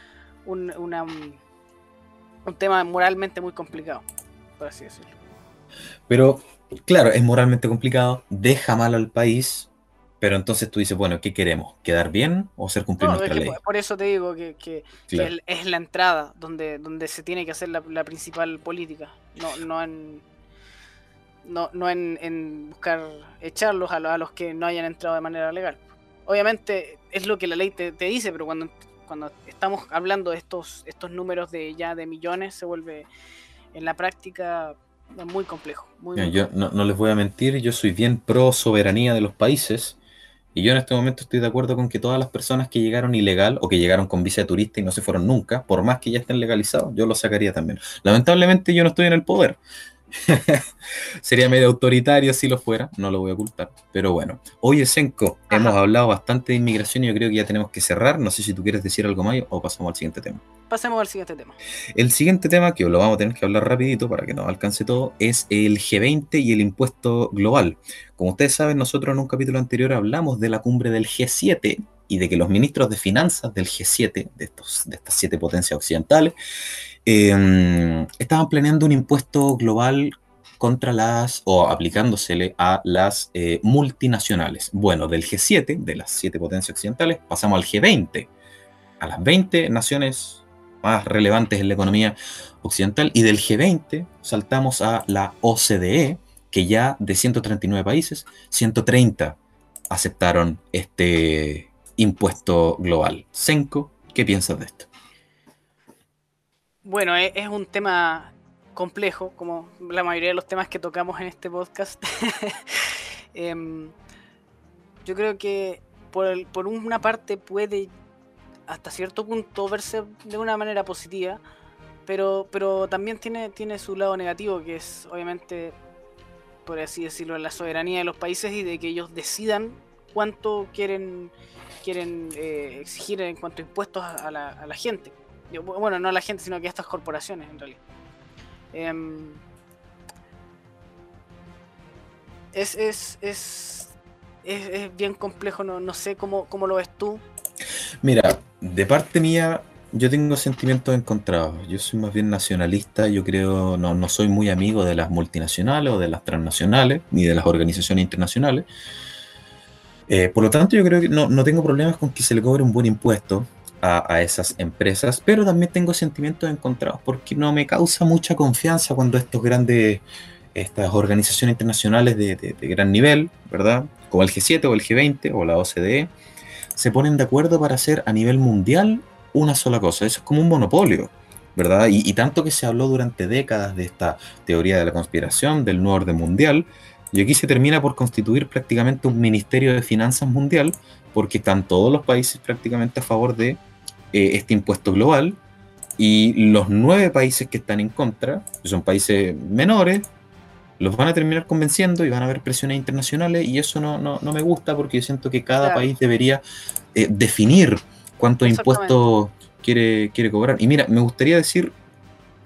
una, un tema moralmente muy complicado, por así decirlo. Pero claro, es moralmente complicado, deja mal al país, pero entonces tú dices, bueno, ¿qué queremos? ¿Quedar bien o hacer cumplir nuestra ley? Por eso te digo que, es la entrada donde, donde se tiene que hacer la, principal política, no, no en no, en, buscar echarlos a, los que no hayan entrado de manera legal. Obviamente es lo que la ley te, dice, pero cuando, cuando estamos hablando de estos, estos números de ya de millones, se vuelve en la práctica muy complejo. yo No, les voy a mentir, yo soy bien pro soberanía de los países. Y yo en este momento estoy de acuerdo con que todas las personas que llegaron ilegal o que llegaron con visa de turista y no se fueron nunca, por más que ya estén legalizados, yo los sacaría también. Lamentablemente yo no estoy en el poder, *laughs* Sería medio autoritario si lo fuera, no lo voy a ocultar. Pero bueno, oye Senko, hemos hablado bastante de inmigración y yo creo que ya tenemos que cerrar. No sé si tú quieres decir algo más o pasamos al siguiente tema. Pasemos al siguiente tema. El siguiente tema, que lo vamos a tener que hablar rapidito para que nos alcance todo, es el G20 y el impuesto global. Como ustedes saben, nosotros en un capítulo anterior hablamos de la cumbre del G7 y de que los ministros de finanzas del G7, de, estos, de estas siete potencias occidentales, Em, estaban planeando un impuesto global contra las, o aplicándosele a las eh, multinacionales. Bueno, del G7, de las siete potencias occidentales, pasamos al G20, a las 20 naciones más relevantes en la economía occidental, y del G20 saltamos a la OCDE, que ya de 139 países, 130 aceptaron este impuesto global. Senko, ¿qué piensas de esto? Bueno, e-, es, un tema complejo, como la mayoría de los temas que tocamos en este podcast. *laughs* Em, yo creo que por, por, una parte puede hasta cierto punto verse de una manera positiva, pero, pero también tiene, tiene su lado negativo, que es obviamente, por así decirlo, la soberanía de los países y de que ellos decidan cuánto quieren, quieren eh, exigir en cuanto a impuestos a la gente bueno, no a la gente, sino que a estas corporaciones en realidad. Em, es, es, es, es, bien complejo, no, no sé cómo, cómo, lo ves tú. Mira, de parte mía, yo tengo sentimientos encontrados. Yo soy más bien nacionalista, yo creo, no, no soy muy amigo de las multinacionales o de las transnacionales, ni de las organizaciones internacionales. Eh, por lo tanto, yo creo que no, no tengo problemas con que se le cobre un buen impuesto a, esas empresas, pero también tengo sentimientos encontrados porque no me causa mucha confianza cuando estos grandes, estas organizaciones internacionales de, gran nivel, ¿verdad? Como el G7 o el G20 o la OCDE, se ponen de acuerdo para hacer a nivel mundial una sola cosa. Eso es como un monopolio, ¿verdad? Y, y, tanto que se habló durante décadas de esta teoría de la conspiración, del nuevo orden mundial, y aquí se termina por constituir prácticamente un ministerio de finanzas mundial, porque están todos los países prácticamente a favor de eh, este impuesto global y los nueve países que están en contra, que son países menores, los van a terminar convenciendo y van a haber presiones internacionales y eso no, no, no me gusta porque yo siento que cada país debería eh, definir cuántos impuestos quiere, quiere cobrar. Y mira, me gustaría decir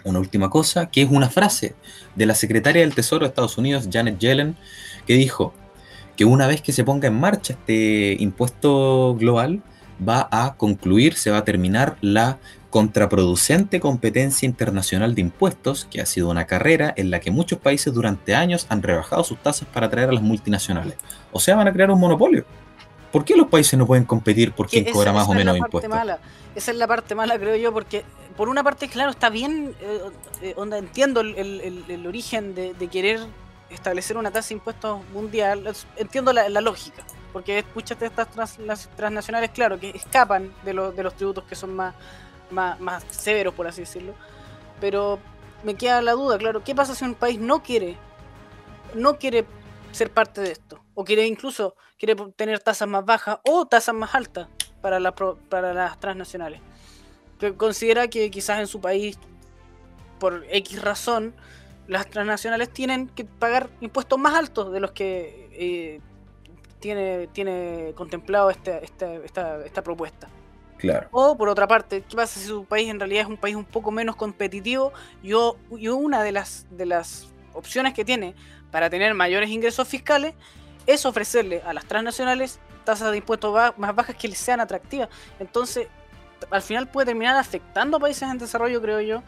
una última cosa, que es una frase de la secretaria del Tesoro de Estados Unidos, Janet Yellen, que dijo que una vez que se ponga en marcha este impuesto global, va a concluir, se va a terminar la contraproducente competencia internacional de impuestos, que ha sido una carrera en la que muchos países durante años han rebajado sus tasas para atraer a las multinacionales. O sea, van a crear un monopolio. ¿Por qué los países no pueden competir por quién cobra más o menos impuestos? Esa es la parte mala, creo yo, porque por una parte, claro, está bien, eh, eh, onda, entiendo el, origen de, querer establecer una tasa de impuestos mundial, entiendo la lógica porque muchas de estas transnacionales, claro, que escapan de, los tributos que son más, severos, por así decirlo. Pero me queda la duda, claro, ¿qué pasa si un país no quiere, no quiere ser parte de esto? O quiere incluso quiere tener tasas más bajas o tasas más altas para, para las transnacionales. Que considera que quizás en su país por X razón, las transnacionales tienen que pagar impuestos más altos de los que eh, tiene, tiene contemplado esta, esta, esta, propuesta. Claro. O por otra parte, ¿qué pasa si su país en realidad es un país un poco menos competitivo? Yo, yo una de las, de las opciones que tiene para tener mayores ingresos fiscales es ofrecerle a las transnacionales tasas de impuestos más bajas que les sean atractivas. Entonces, al final puede terminar afectando a países en desarrollo, creo yo.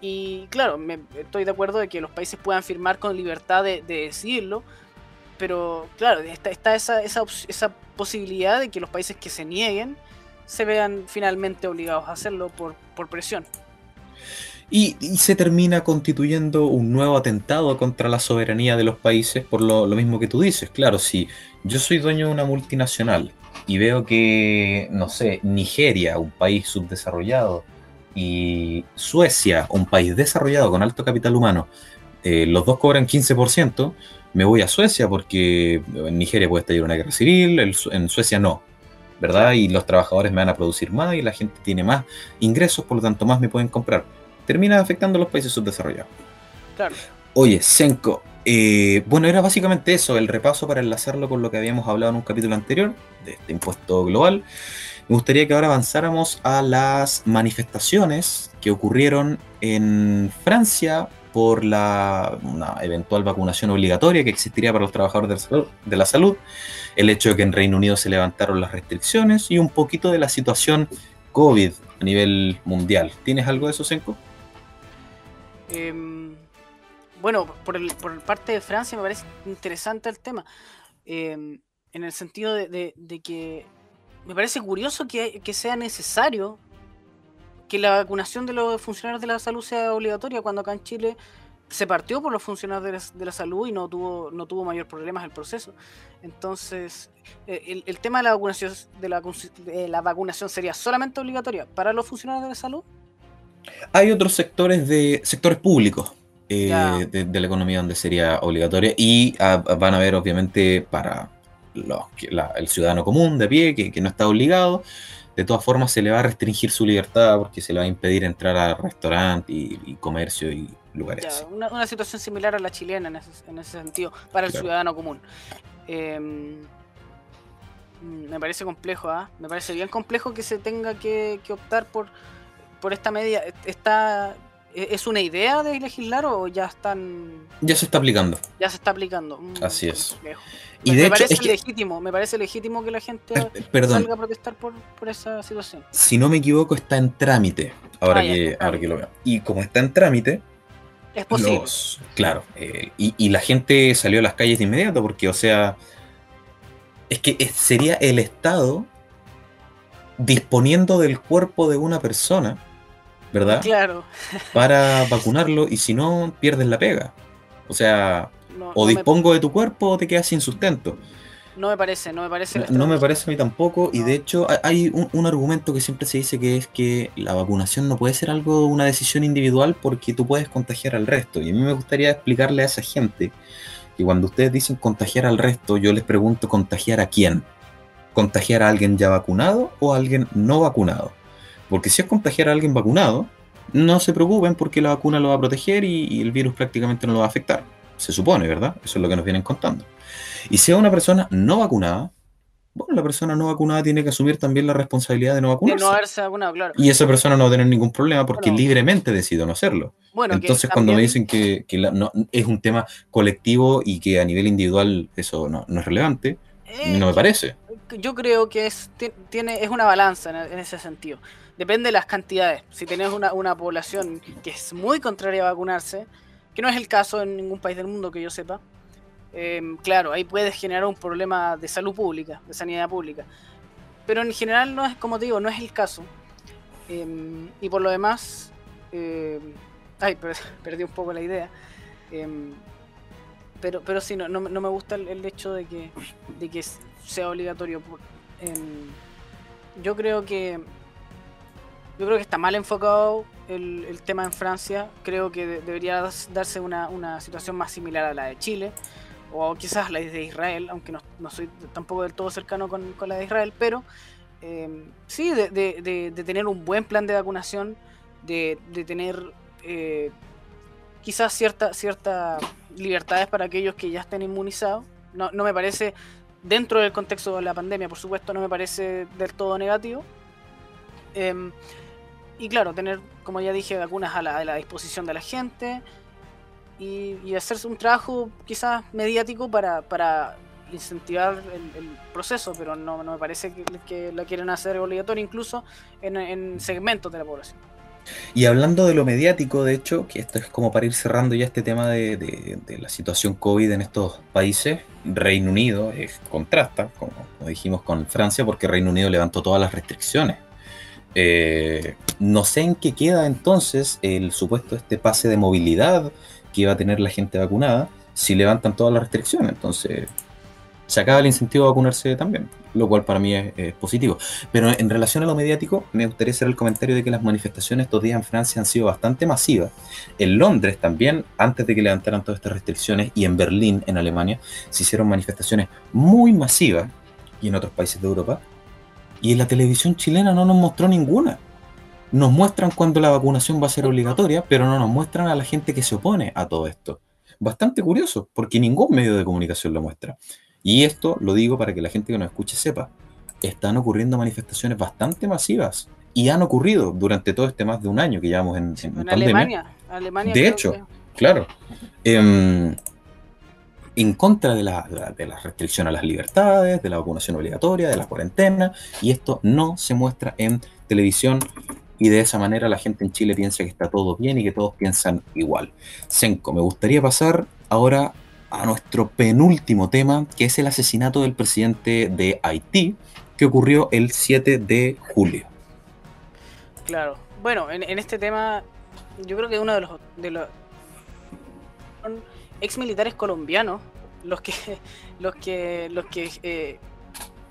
Y claro, me, estoy de acuerdo de que los países puedan firmar con libertad de, decidirlo, pero claro, está, esa, esa, posibilidad de que los países que se nieguen se vean finalmente obligados a hacerlo por, por presión. Y, se termina constituyendo un nuevo atentado contra la soberanía de los países por lo, lo mismo que tú dices. Claro, si yo soy dueño de una multinacional y veo que, no sé, Nigeria, un país subdesarrollado, y Suecia, un país desarrollado con alto capital humano, eh, los dos cobran 15%, me voy a Suecia porque en Nigeria puede estallar una guerra civil, en Suecia no, ¿verdad? Y los trabajadores me van a producir más y la gente tiene más ingresos, por lo tanto más me pueden comprar. Termina afectando a los países subdesarrollados. Claro. Oye, Senko, eh, bueno, era básicamente eso, el repaso para enlazarlo con lo que habíamos hablado en un capítulo anterior, de este impuesto global. Me gustaría que ahora avanzáramos a las manifestaciones que ocurrieron en Francia por la una eventual vacunación obligatoria que existiría para los trabajadores de la, salud, el hecho de que en Reino Unido se levantaron las restricciones y un poquito de la situación COVID a nivel mundial. ¿Tienes algo de eso, Senko? Em, bueno, por, el, por parte de Francia me parece interesante el tema, em, en el sentido de, que me parece curioso que, sea necesario que la vacunación de los funcionarios de la salud sea obligatoria cuando acá en Chile se partió por los funcionarios de la, salud y no tuvo no tuvo mayor problemas el proceso. Entonces, eh, el, tema de la vacunación de la, de la vacunación sería solamente obligatoria para los funcionarios de la salud. Hay otros sectores de sectores públicos eh, de, la economía donde sería obligatoria y ah, van a haber obviamente para el ciudadano común de pie que, no está obligado, de todas formas se le va a restringir su libertad porque se le va a impedir entrar a restaurantes y, comercio y lugares Una, situación similar a la chilena en ese, sentido, para el ciudadano común. Em, me parece complejo, ¿ah? me parece bien complejo que se tenga que, que optar por, por esta medida. Está ¿E-, ¿Es una idea de legislar o ya están.? Ya se está aplicando. Ya se está aplicando. Mm, Así es. Y me, de parece legítimo, me parece legítimo que la gente eh, salga a protestar por, esa situación. Si no me equivoco, está en trámite. Ahora, ah, que, ahora que lo veo. Y como está en trámite. Es posible. claro. Eh, y, la gente salió a las calles de inmediato porque, o sea. Es que sería el Estado disponiendo del cuerpo de una persona ¿verdad? Claro. Para vacunarlo y si no, pierdes la pega. O sea, o dispongo de tu cuerpo o te quedas sin sustento. No me parece, no me parece. No, me parece a mí tampoco. Y de hecho, hay un, argumento que siempre se dice que es que la vacunación no puede ser algo, una decisión individual porque tú puedes contagiar al resto. Y a mí me gustaría explicarle a esa gente que cuando ustedes dicen contagiar al resto, yo les pregunto, ¿contagiar a quién? ¿Contagiar a alguien ya vacunado o a alguien no vacunado? Porque si es contagiar a alguien vacunado, no se preocupen porque la vacuna lo va a proteger y, el virus prácticamente no lo va a afectar. Se supone, ¿verdad? Eso es lo que nos vienen contando. Y si es una persona no vacunada, bueno, la persona no vacunada tiene que asumir también la responsabilidad de no vacunarse. De no haberse vacunado, claro. Y esa persona no va a tener ningún problema porque libremente decidió no hacerlo. Bueno, Entonces, cuando me dicen que, es un tema colectivo y que a nivel individual eso no, es relevante, no me eh, parece. Yo creo que es, tiene, es una balanza en ese sentido depende de las cantidades. Si tenés una, una, población que es muy contraria a vacunarse, que no es el caso en ningún país del mundo que yo sepa, em, claro, ahí puedes generar un problema de salud pública, de sanidad pública. Pero en general no es, como te digo, no es el caso. Em, y por lo demás, em, ay, *laughs* perdí un poco la idea. pero, pero sí, no, no, me gusta el, hecho de que, de que sea obligatorio. yo creo que yo creo que está mal enfocado el, tema en Francia. Creo que debería darse una, situación más similar a la de Chile. O quizás la de Israel, aunque no, soy tampoco del todo cercano con, la de Israel. Pero eh, sí, de, tener un buen plan de vacunación. De, tener eh, quizás ciertas cierta libertades para aquellos que ya estén inmunizados. No, no me parece, dentro del contexto de la pandemia, por supuesto, no me parece del todo negativo. Em, y claro, tener, como ya dije, vacunas a la, a la disposición de la gente y, hacerse un trabajo quizás mediático para, para incentivar el, proceso, pero no, me parece que, la quieren hacer obligatoria incluso en, segmentos de la población. Y hablando de lo mediático, de hecho, que esto es como para ir cerrando ya este tema de, la situación COVID en estos países, Reino Unido es, contrasta, como, dijimos, con Francia, porque Reino Unido levantó todas las restricciones. Eh, no sé en qué queda entonces el supuesto este pase de movilidad que iba a tener la gente vacunada si levantan todas las restricciones. Entonces, se acaba el incentivo a vacunarse también, lo cual para mí es, positivo. Pero en relación a lo mediático, me gustaría hacer el comentario de que las manifestaciones estos días en Francia han sido bastante masivas. En Londres también, antes de que levantaran todas estas restricciones, y en Berlín, en Alemania, se hicieron manifestaciones muy masivas, y en otros países de Europa, y en la televisión chilena no nos mostró ninguna nos muestran cuando la vacunación va a ser obligatoria, pero no nos muestran a la gente que se opone a todo esto. Bastante curioso, porque ningún medio de comunicación lo muestra. Y esto lo digo para que la gente que nos escuche sepa. Están ocurriendo manifestaciones bastante masivas y han ocurrido durante todo este más de un año que llevamos en, pandemia. Alemania, de hecho, claro. Em, en contra de la, de la restricción a las libertades, de la vacunación obligatoria, de la cuarentena, y esto no se muestra en televisión y de esa manera la gente en Chile piensa que está todo bien y que todos piensan igual. Senko, me gustaría pasar ahora a nuestro penúltimo tema, que es el asesinato del presidente de Haití, que ocurrió el 7 de julio. Claro, bueno, en, este tema yo creo que uno de los, de los ex militares colombianos los que *laughs* los que los que eh,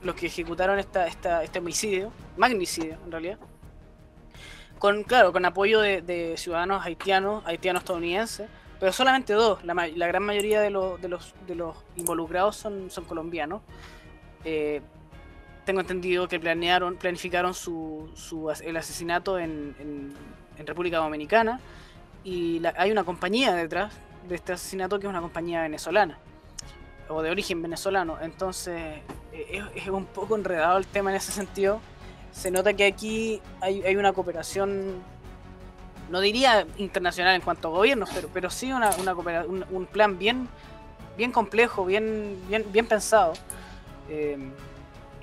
los que ejecutaron esta, esta, este homicidio, magnicidio en realidad, con, claro, con apoyo de, ciudadanos haitianos, haitianos estadounidenses, pero solamente dos. La, gran mayoría de, los, involucrados son, colombianos. Eh, tengo entendido que planearon, planificaron su, el asesinato en, República Dominicana y hay una compañía detrás de este asesinato que es una compañía venezolana o de origen venezolano. Entonces eh, es, un poco enredado el tema en ese sentido se nota que aquí hay, una cooperación, no diría internacional en cuanto a gobiernos, pero, pero sí una, un, plan bien, bien complejo, bien, bien, bien pensado. Eh,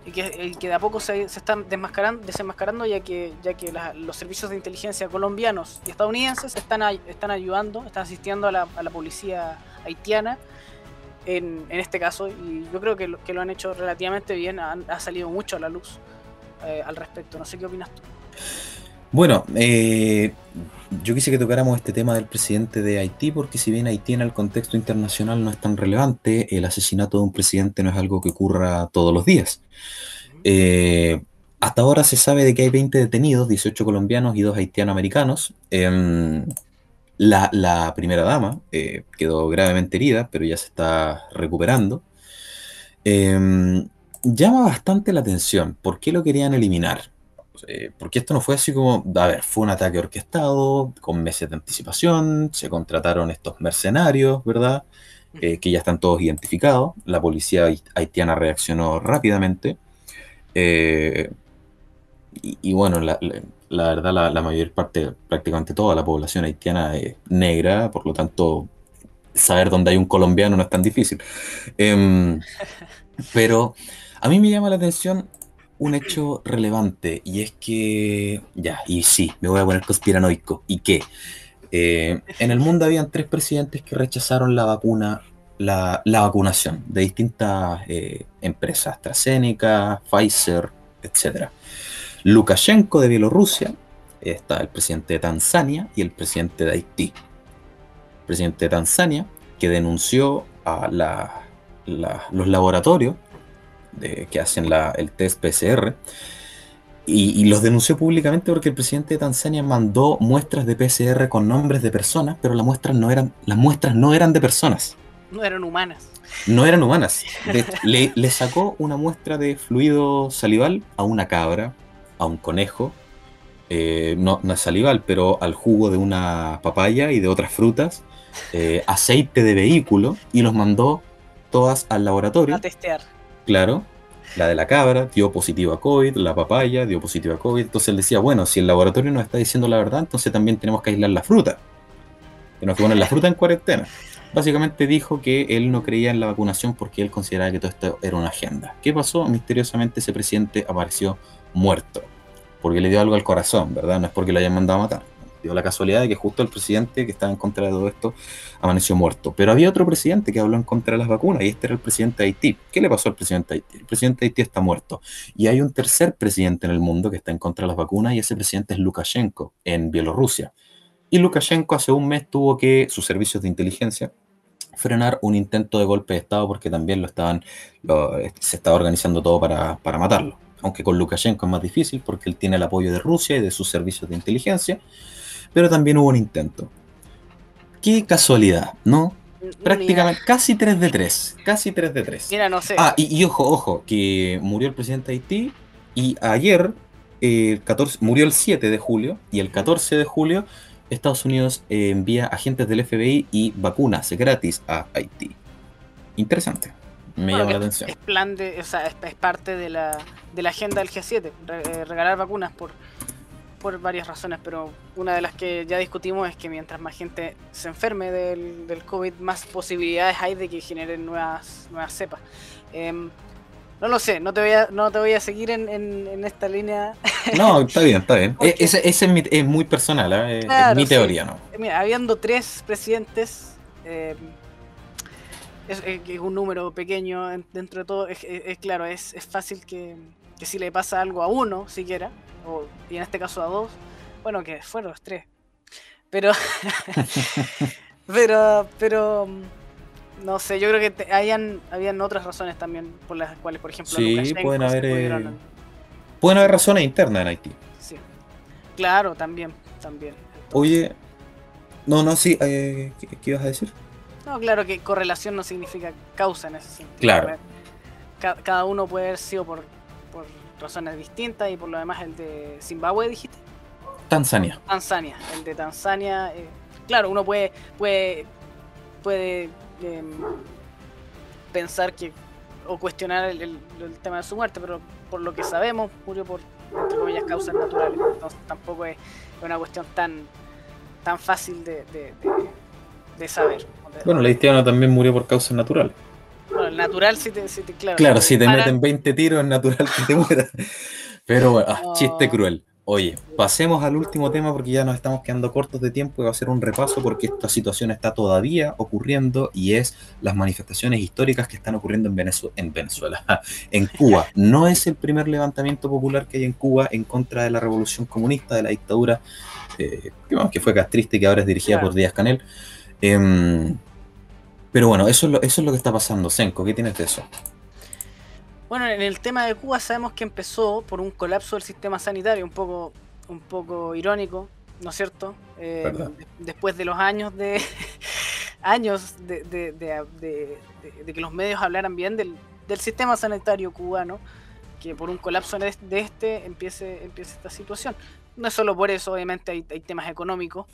y que, que, de a poco se, están desmascarando, desenmascarando ya que, ya que los servicios de inteligencia colombianos y estadounidenses están, están ayudando, están asistiendo a la, la policía haitiana en, en, este caso y yo creo que lo, que lo han hecho relativamente bien, ha salido mucho a la luz. Eh, al respecto. No sé qué opinas tú. Bueno, eh, yo quise que tocáramos este tema del presidente de Haití, porque si bien Haití en el contexto internacional no es tan relevante, el asesinato de un presidente no es algo que ocurra todos los días. Eh, hasta ahora se sabe de que hay 20 detenidos, 18 colombianos y 2 haitiano-americanos. Em, la, primera dama quedó gravemente herida, pero ya se está recuperando. Em, llama bastante la atención. ¿Por qué lo querían eliminar? Eh, porque esto no fue así como, a ver, fue un ataque orquestado, con meses de anticipación, se contrataron estos mercenarios, ¿verdad? Eh, que ya están todos identificados. La policía haitiana reaccionó rápidamente. Eh, y, bueno, la, verdad, la, mayor parte, prácticamente toda la población haitiana es negra, por lo tanto, saber dónde hay un colombiano no es tan difícil. Em, *laughs* pero a mí me llama la atención un hecho relevante y es que, ya, y sí, me voy a poner conspiranoico, y que eh, en el mundo habían tres presidentes que rechazaron la vacuna, la, vacunación de distintas eh, empresas, AstraZeneca, Pfizer, etc. Lukashenko de Bielorrusia, está el presidente de Tanzania y el presidente de Haití. El presidente de Tanzania que denunció a los laboratorios que hacen el test PCR, y, los denunció públicamente porque el presidente de Tanzania mandó muestras de PCR con nombres de personas, pero las muestras no eran, las muestras no eran de personas. No eran humanas. No eran humanas. *laughs* le, le, sacó una muestra de fluido salival a una cabra, a un conejo eh, no, no es salival, pero al jugo de una papaya y de otras frutas, eh, aceite de vehículo y los mandó todas al laboratorio. A testear. Claro, la de la cabra dio positivo a COVID, la papaya dio positivo a COVID. Entonces él decía, bueno, si el laboratorio nos está diciendo la verdad, entonces también tenemos que aislar la fruta. Tenemos que poner la fruta en cuarentena. Básicamente dijo que él no creía en la vacunación porque él consideraba que todo esto era una agenda. ¿Qué pasó? Misteriosamente ese presidente apareció muerto. Porque le dio algo al corazón, ¿verdad? No es porque lo hayan mandado a matar. La casualidad de que justo el presidente que estaba en contra de todo esto amaneció muerto. Pero había otro presidente que habló en contra de las vacunas y este era el presidente de Haití. ¿Qué le pasó al presidente de Haití? El presidente de Haití está muerto. Y hay un tercer presidente en el mundo que está en contra de las vacunas y ese presidente es Lukashenko en Bielorrusia. Y Lukashenko hace un mes tuvo que sus servicios de inteligencia frenar un intento de golpe de Estado porque también lo estaban, se estaba organizando todo para, para matarlo. Aunque con Lukashenko es más difícil porque él tiene el apoyo de Rusia y de sus servicios de inteligencia, pero también hubo un intento. Qué casualidad, ¿no? Prácticamente, casi 3 de 3. Casi 3 de 3. Mira, no sé. Ah, y, y ojo, ojo, que murió el presidente de Haití y ayer, el 14, murió el 7 de julio y el 14 de julio Estados Unidos eh, envía agentes del FBI y vacunas gratis a Haití. Interesante. Me Bueno, llama la atención. Es plan de, o sea, es, es parte de la, de la agenda del G7, re- eh, regalar vacunas por, por varias razones, pero una de las que ya discutimos es que mientras más gente se enferme del, del COVID, más posibilidades hay de que generen nuevas, nuevas cepas. Em, no lo sé, no te voy a, no te voy a seguir en, en- en esta línea. No, está bien, está bien. *laughs* E- Ese, ese es, mi- es muy personal, ¿eh? Es- Claro, es mi sí. teoría, ¿no? Mira, habiendo tres presidentes, eh, es, un número pequeño en- dentro de todo, es, es- es claro, es, es fácil que, que si le pasa algo a uno siquiera, o, y en este caso a dos, bueno, que fueron los tres. Pero, *laughs* pero, pero, mm, no sé, yo creo que te- hayan, habían otras razones también por las cuales, por ejemplo, Sí, Lukashenko pueden se haber, eh, pudieron- Pueden haber razones internas en Haití. sí. Claro, también, también. Entonces- Oye, no, no, sí, eh, ¿qué, qué ibas a decir? No, claro que correlación no significa causa en ese sentido. Claro. Ca- cada uno puede haber sido por, por razones distintas y por lo demás el de Zimbabue, dijiste. Tanzania. Tanzania. El de Tanzania, eh, claro, uno puede, puede, puede em, pensar que o cuestionar el, el- el tema de su muerte, pero por lo que sabemos murió por entre comillas causas naturales. Entonces tampoco es una cuestión tan tan fácil de, de, de- de saber. Bueno, el haitiano también murió por causas naturales. Bueno, el natural sí te, te- claro. Claro, si te meten 20 tiros es natural que te *laughs* mueras. Pero bueno, ah, chiste cruel. Oye, pasemos al último tema porque ya nos estamos quedando cortos de tiempo y va a ser un repaso porque esta situación está todavía ocurriendo y es las manifestaciones históricas que están ocurriendo en, Venezu- en Venezuela, *laughs* en Cuba. No es el primer levantamiento popular que hay en Cuba en contra de la revolución comunista, de la dictadura, eh, que, bueno, que fue castrista y que ahora es dirigida Claro. por Díaz Canel. Em, pero bueno, eso es, lo, eso es lo que está pasando. Senko, ¿qué tienes de eso? Bueno, en el tema de Cuba sabemos que empezó por un colapso del sistema sanitario, un poco, un poco irónico, ¿no es cierto? Eh, después de los años de *laughs* años de, de- de- de- de- de que los medios hablaran bien del, del sistema sanitario cubano, que por un colapso de de este empiece, empiece esta situación. No es solo por eso, obviamente hay, hay temas económicos.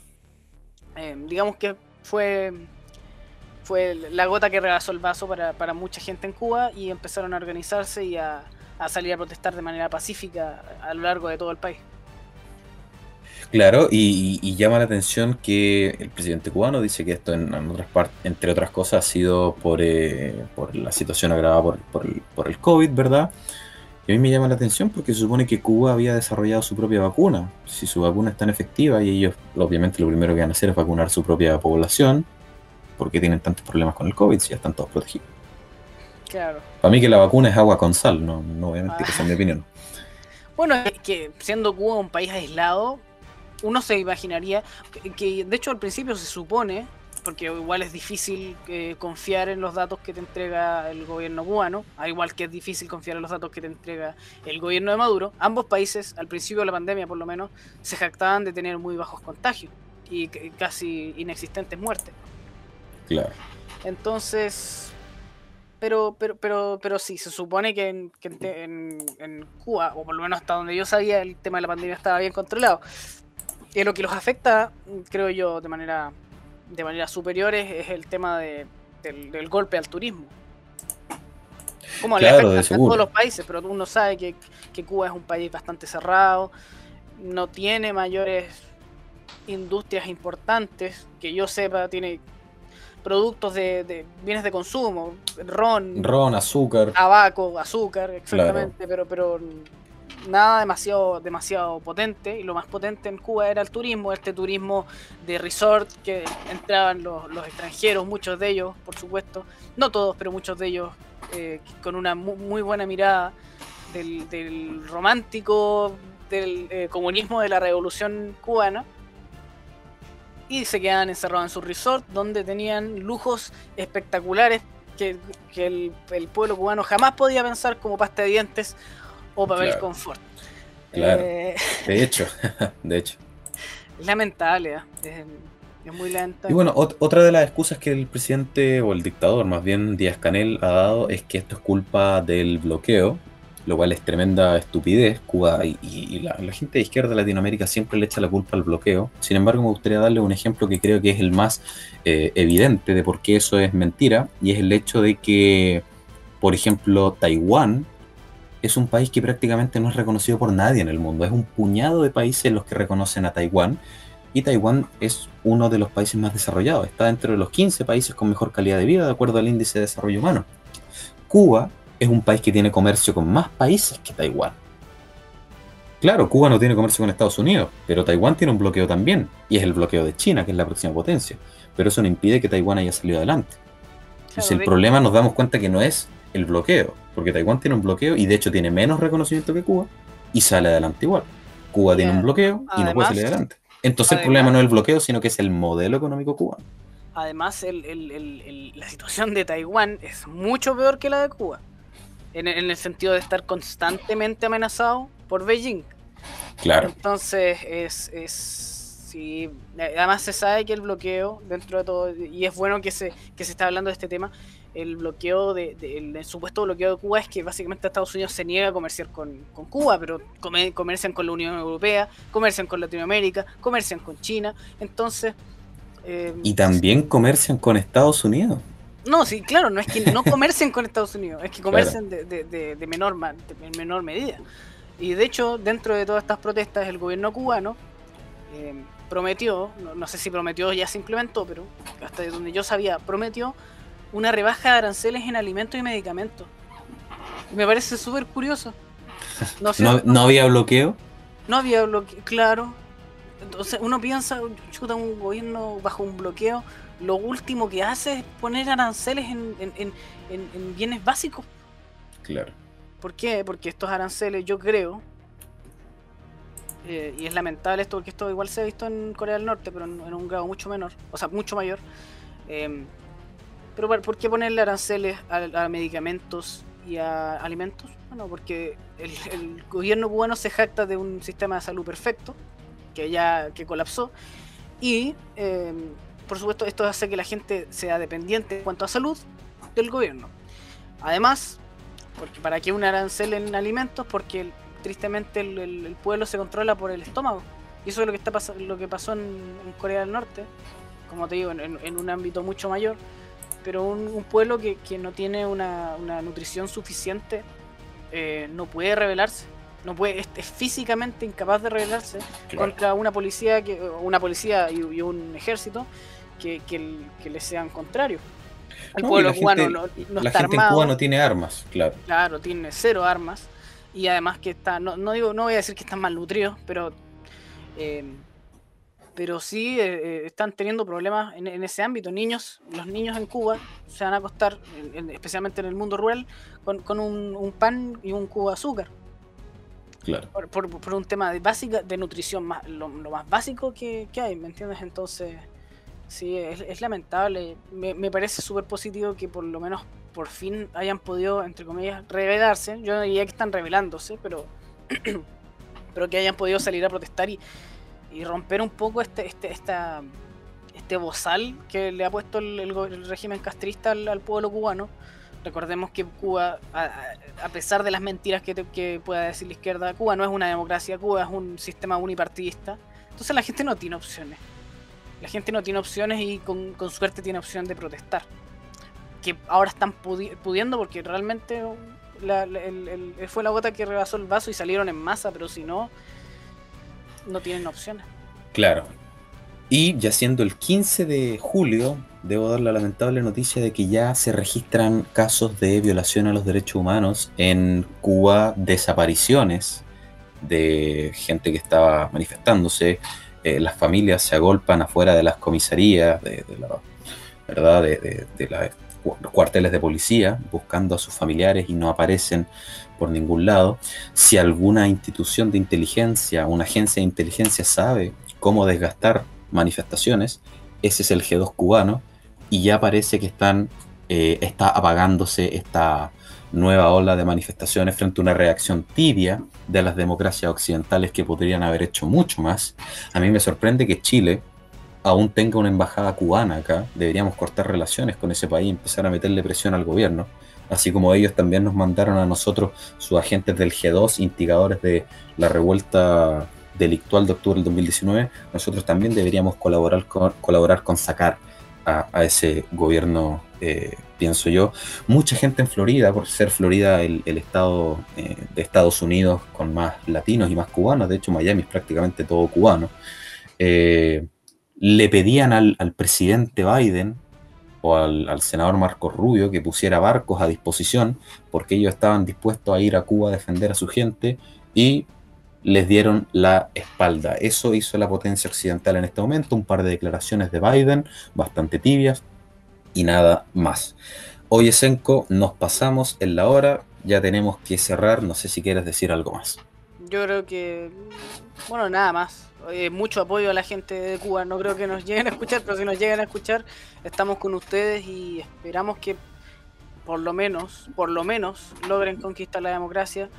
Eh, digamos que fue fue la gota que rebasó el vaso para, para mucha gente en Cuba y empezaron a organizarse y a, a salir a protestar de manera pacífica a lo largo de todo el país. Claro, y, llama la atención que el presidente cubano dice que esto, en, en otras partes, entre otras cosas, ha sido por, eh, por la situación agravada por, por el, por el COVID, ¿verdad? Y a mí me llama la atención porque se supone que Cuba había desarrollado su propia vacuna. Si su vacuna es tan efectiva y ellos, obviamente, lo primero que van a hacer es vacunar su propia población, porque tienen tantos problemas con el COVID si ya están todos protegidos? Claro. Para mí que la vacuna es agua con sal, no, no voy a mentir, Ah. esa es mi opinión. *laughs* Bueno, es que siendo Cuba un país aislado, uno se imaginaría que, que, de hecho al principio se supone, porque igual es difícil eh, confiar en los datos que te entrega el gobierno cubano, al igual que es difícil confiar en los datos que te entrega el gobierno de Maduro, ambos países al principio de la pandemia por lo menos se jactaban de tener muy bajos contagios y casi inexistentes muertes. Claro. Entonces pero, pero, pero, pero sí, se supone que, en, en, Cuba, o por lo menos hasta donde yo sabía, el tema de la pandemia estaba bien controlado. Y lo que los afecta, creo yo, de manera, de manera superior es, el tema de, del, golpe al turismo. Como le afecta a todos los países, pero uno sabe que, que Cuba es un país bastante cerrado, no tiene mayores industrias importantes, que yo sepa, tiene productos de, bienes de consumo, ron, ron, azúcar, tabaco, azúcar, exactamente, pero, pero nada demasiado, demasiado potente. Y lo más potente en Cuba era el turismo, este turismo de resort que entraban los, extranjeros, muchos de ellos, por supuesto, no todos, pero muchos de ellos eh, con una muy, buena mirada del, romántico del eh, comunismo de la revolución cubana y se quedaban encerrados en su resort donde tenían lujos espectaculares que, el, pueblo cubano jamás podía pensar como pasta de dientes o papel confort. Claro. Eh, de hecho, *laughs* *laughs* de hecho. Es lamentable, ¿eh? es, muy lenta. Y bueno, otra de las excusas que el presidente o el dictador, más bien Díaz Canel, ha dado es que esto es culpa del bloqueo lo cual es tremenda estupidez. Cuba y, la, gente de izquierda de Latinoamérica siempre le echa la culpa al bloqueo. Sin embargo, me gustaría darle un ejemplo que creo que es el más eh, evidente de por qué eso es mentira, y es el hecho de que, por ejemplo, Taiwán es un país que prácticamente no es reconocido por nadie en el mundo. Es un puñado de países los que reconocen a Taiwán. Y Taiwán es uno de los países más desarrollados. Está dentro de los 15 países con mejor calidad de vida, de acuerdo al índice de desarrollo humano. Cuba es un país que tiene comercio con más países que Taiwán. Claro, Cuba no tiene comercio con Estados Unidos, pero Taiwán tiene un bloqueo también, y es el bloqueo de China, que es la próxima potencia. Pero eso no impide que Taiwán haya salido adelante. Entonces el problema nos damos cuenta que no es el bloqueo, porque Taiwán tiene un bloqueo y de hecho tiene menos reconocimiento que Cuba y sale adelante igual. Cuba tiene un bloqueo y no puede salir adelante. Entonces el problema no es el bloqueo, sino que es el modelo económico cubano. Además, la situación de Taiwán es mucho peor que la de Cuba en, el sentido de estar constantemente amenazado por Beijing. Claro. Entonces, es, es sí, además se sabe que el bloqueo, dentro de todo, y es bueno que se, que se está hablando de este tema, el bloqueo de, el, supuesto bloqueo de Cuba es que básicamente Estados Unidos se niega a comerciar con, Cuba, pero comercian con la Unión Europea, comercian con Latinoamérica, comercian con China, entonces... Eh, y también comercian con Estados Unidos. No, sí, claro, no es que no comercien con Estados Unidos, es que comercien de, de, de, menor, de menor medida. Y de hecho, dentro de todas estas protestas, el gobierno cubano eh, prometió, no, sé si prometió ya se implementó, pero hasta donde yo sabía, prometió una rebaja de aranceles en alimentos y medicamentos. me parece súper curioso. No, ¿No, había bloqueo? No había bloqueo, claro. Entonces uno piensa, chuta, un gobierno bajo un bloqueo lo último que hace es poner aranceles en, bienes básicos. Claro. ¿Por qué? Porque estos aranceles, yo creo, eh, y es lamentable esto porque esto igual se ha visto en Corea del Norte, pero en, un grado mucho menor, o sea, mucho mayor. Eh, pero ¿por qué ponerle aranceles a, medicamentos y a alimentos? Bueno, porque el, gobierno cubano se jacta de un sistema de salud perfecto, que ya que colapsó, y eh, por supuesto, esto hace que la gente sea dependiente en cuanto a salud del gobierno. Además, porque ¿para qué un arancel en alimentos? Porque tristemente el, pueblo se controla por el estómago. Y eso es lo que, está lo que pasó en, Corea del Norte, como te digo, en, un ámbito mucho mayor. Pero un, pueblo que, no tiene una, nutrición suficiente eh, no puede rebelarse. No puede, es, físicamente incapaz de rebelarse contra una policía que, una policía y un ejército que, que, le sean contrarios. El pueblo cubano no, la gente en Cuba no tiene armas, claro. Claro, tiene cero armas. Y además que está, no, no digo, no voy a decir que están malnutridos, pero eh, pero sí eh, eh, están teniendo problemas en, ese ámbito. Niños, los niños en Cuba se van a acostar, especialmente en el mundo rural, con, un, pan y un cubo de azúcar. Claro. Por, un tema de básica, de nutrición, más, lo, más básico que, que, hay, ¿me entiendes? Entonces, Sí, es, lamentable. Me, parece súper positivo que por lo menos por fin hayan podido, entre comillas, revelarse. Yo diría que están revelándose, pero, *clears throat* pero que hayan podido salir a protestar y, romper un poco este, este, esta, este bozal que le ha puesto el, régimen castrista al, pueblo cubano Recordemos que Cuba, a, pesar de las mentiras que, pueda decir la izquierda, Cuba no es una democracia, Cuba es un sistema unipartidista. Entonces la gente no tiene opciones. La gente no tiene opciones y con, suerte tiene opción de protestar. Que ahora están pudiendo porque realmente fue la gota que rebasó el vaso y salieron en masa, pero si no, no tienen opciones. Claro. Y ya siendo el 15 de julio, debo dar la lamentable noticia de que ya se registran casos de violación a los derechos humanos en Cuba, desapariciones de gente que estaba manifestándose, eh, las familias se agolpan afuera de las comisarías, de, la, ¿verdad? de, los cuarteles de policía, buscando a sus familiares y no aparecen por ningún lado. Si alguna institución de inteligencia, una agencia de inteligencia sabe cómo desgastar manifestaciones, ese es el G2 cubano, y ya parece que están, eh, está apagándose esta nueva ola de manifestaciones frente a una reacción tibia de las democracias occidentales que podrían haber hecho mucho más. A mí me sorprende que Chile aún tenga una embajada cubana acá. Deberíamos cortar relaciones con ese país y empezar a meterle presión al gobierno. Así como ellos también nos mandaron a nosotros sus agentes del G2, instigadores de la revuelta delictual de octubre del 2019, nosotros también deberíamos colaborar colaborar con sacar a, ese gobierno, eh, pienso yo. Mucha gente en Florida, por ser Florida el, estado eh, de Estados Unidos con más latinos y más cubanos, de hecho Miami es prácticamente todo cubano, eh, le pedían al, presidente Biden o al, al, senador Marco Rubio que pusiera barcos a disposición porque ellos estaban dispuestos a ir a Cuba a defender a su gente y les dieron la espalda. Eso hizo la potencia occidental en este momento, un par de declaraciones de Biden bastante tibias y nada más. Hoy Esenco, nos pasamos en la hora, ya tenemos que cerrar, no sé si quieres decir algo más. Yo creo que, bueno, nada más. mucho apoyo a la gente de Cuba, no creo que nos *laughs* lleguen a escuchar, pero si nos llegan a escuchar, estamos con ustedes y esperamos que por lo menos, por lo menos, logren conquistar la democracia.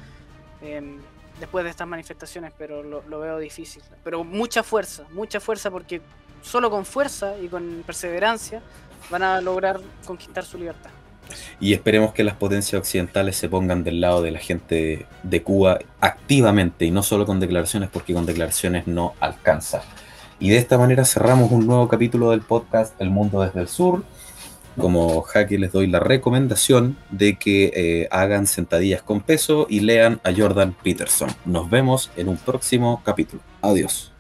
Em, después de estas manifestaciones, pero lo, veo difícil. Pero mucha fuerza, mucha fuerza, porque solo con fuerza y con perseverancia van a lograr conquistar su libertad. Y esperemos que las potencias occidentales se pongan del lado de la gente de Cuba activamente y no solo con declaraciones, porque con declaraciones no alcanza. Y de esta manera cerramos un nuevo capítulo del podcast El Mundo desde el Sur como jaque les doy la recomendación de que eh, hagan sentadillas con peso y lean a Jordan Peterson. Nos vemos en un próximo capítulo. Adiós.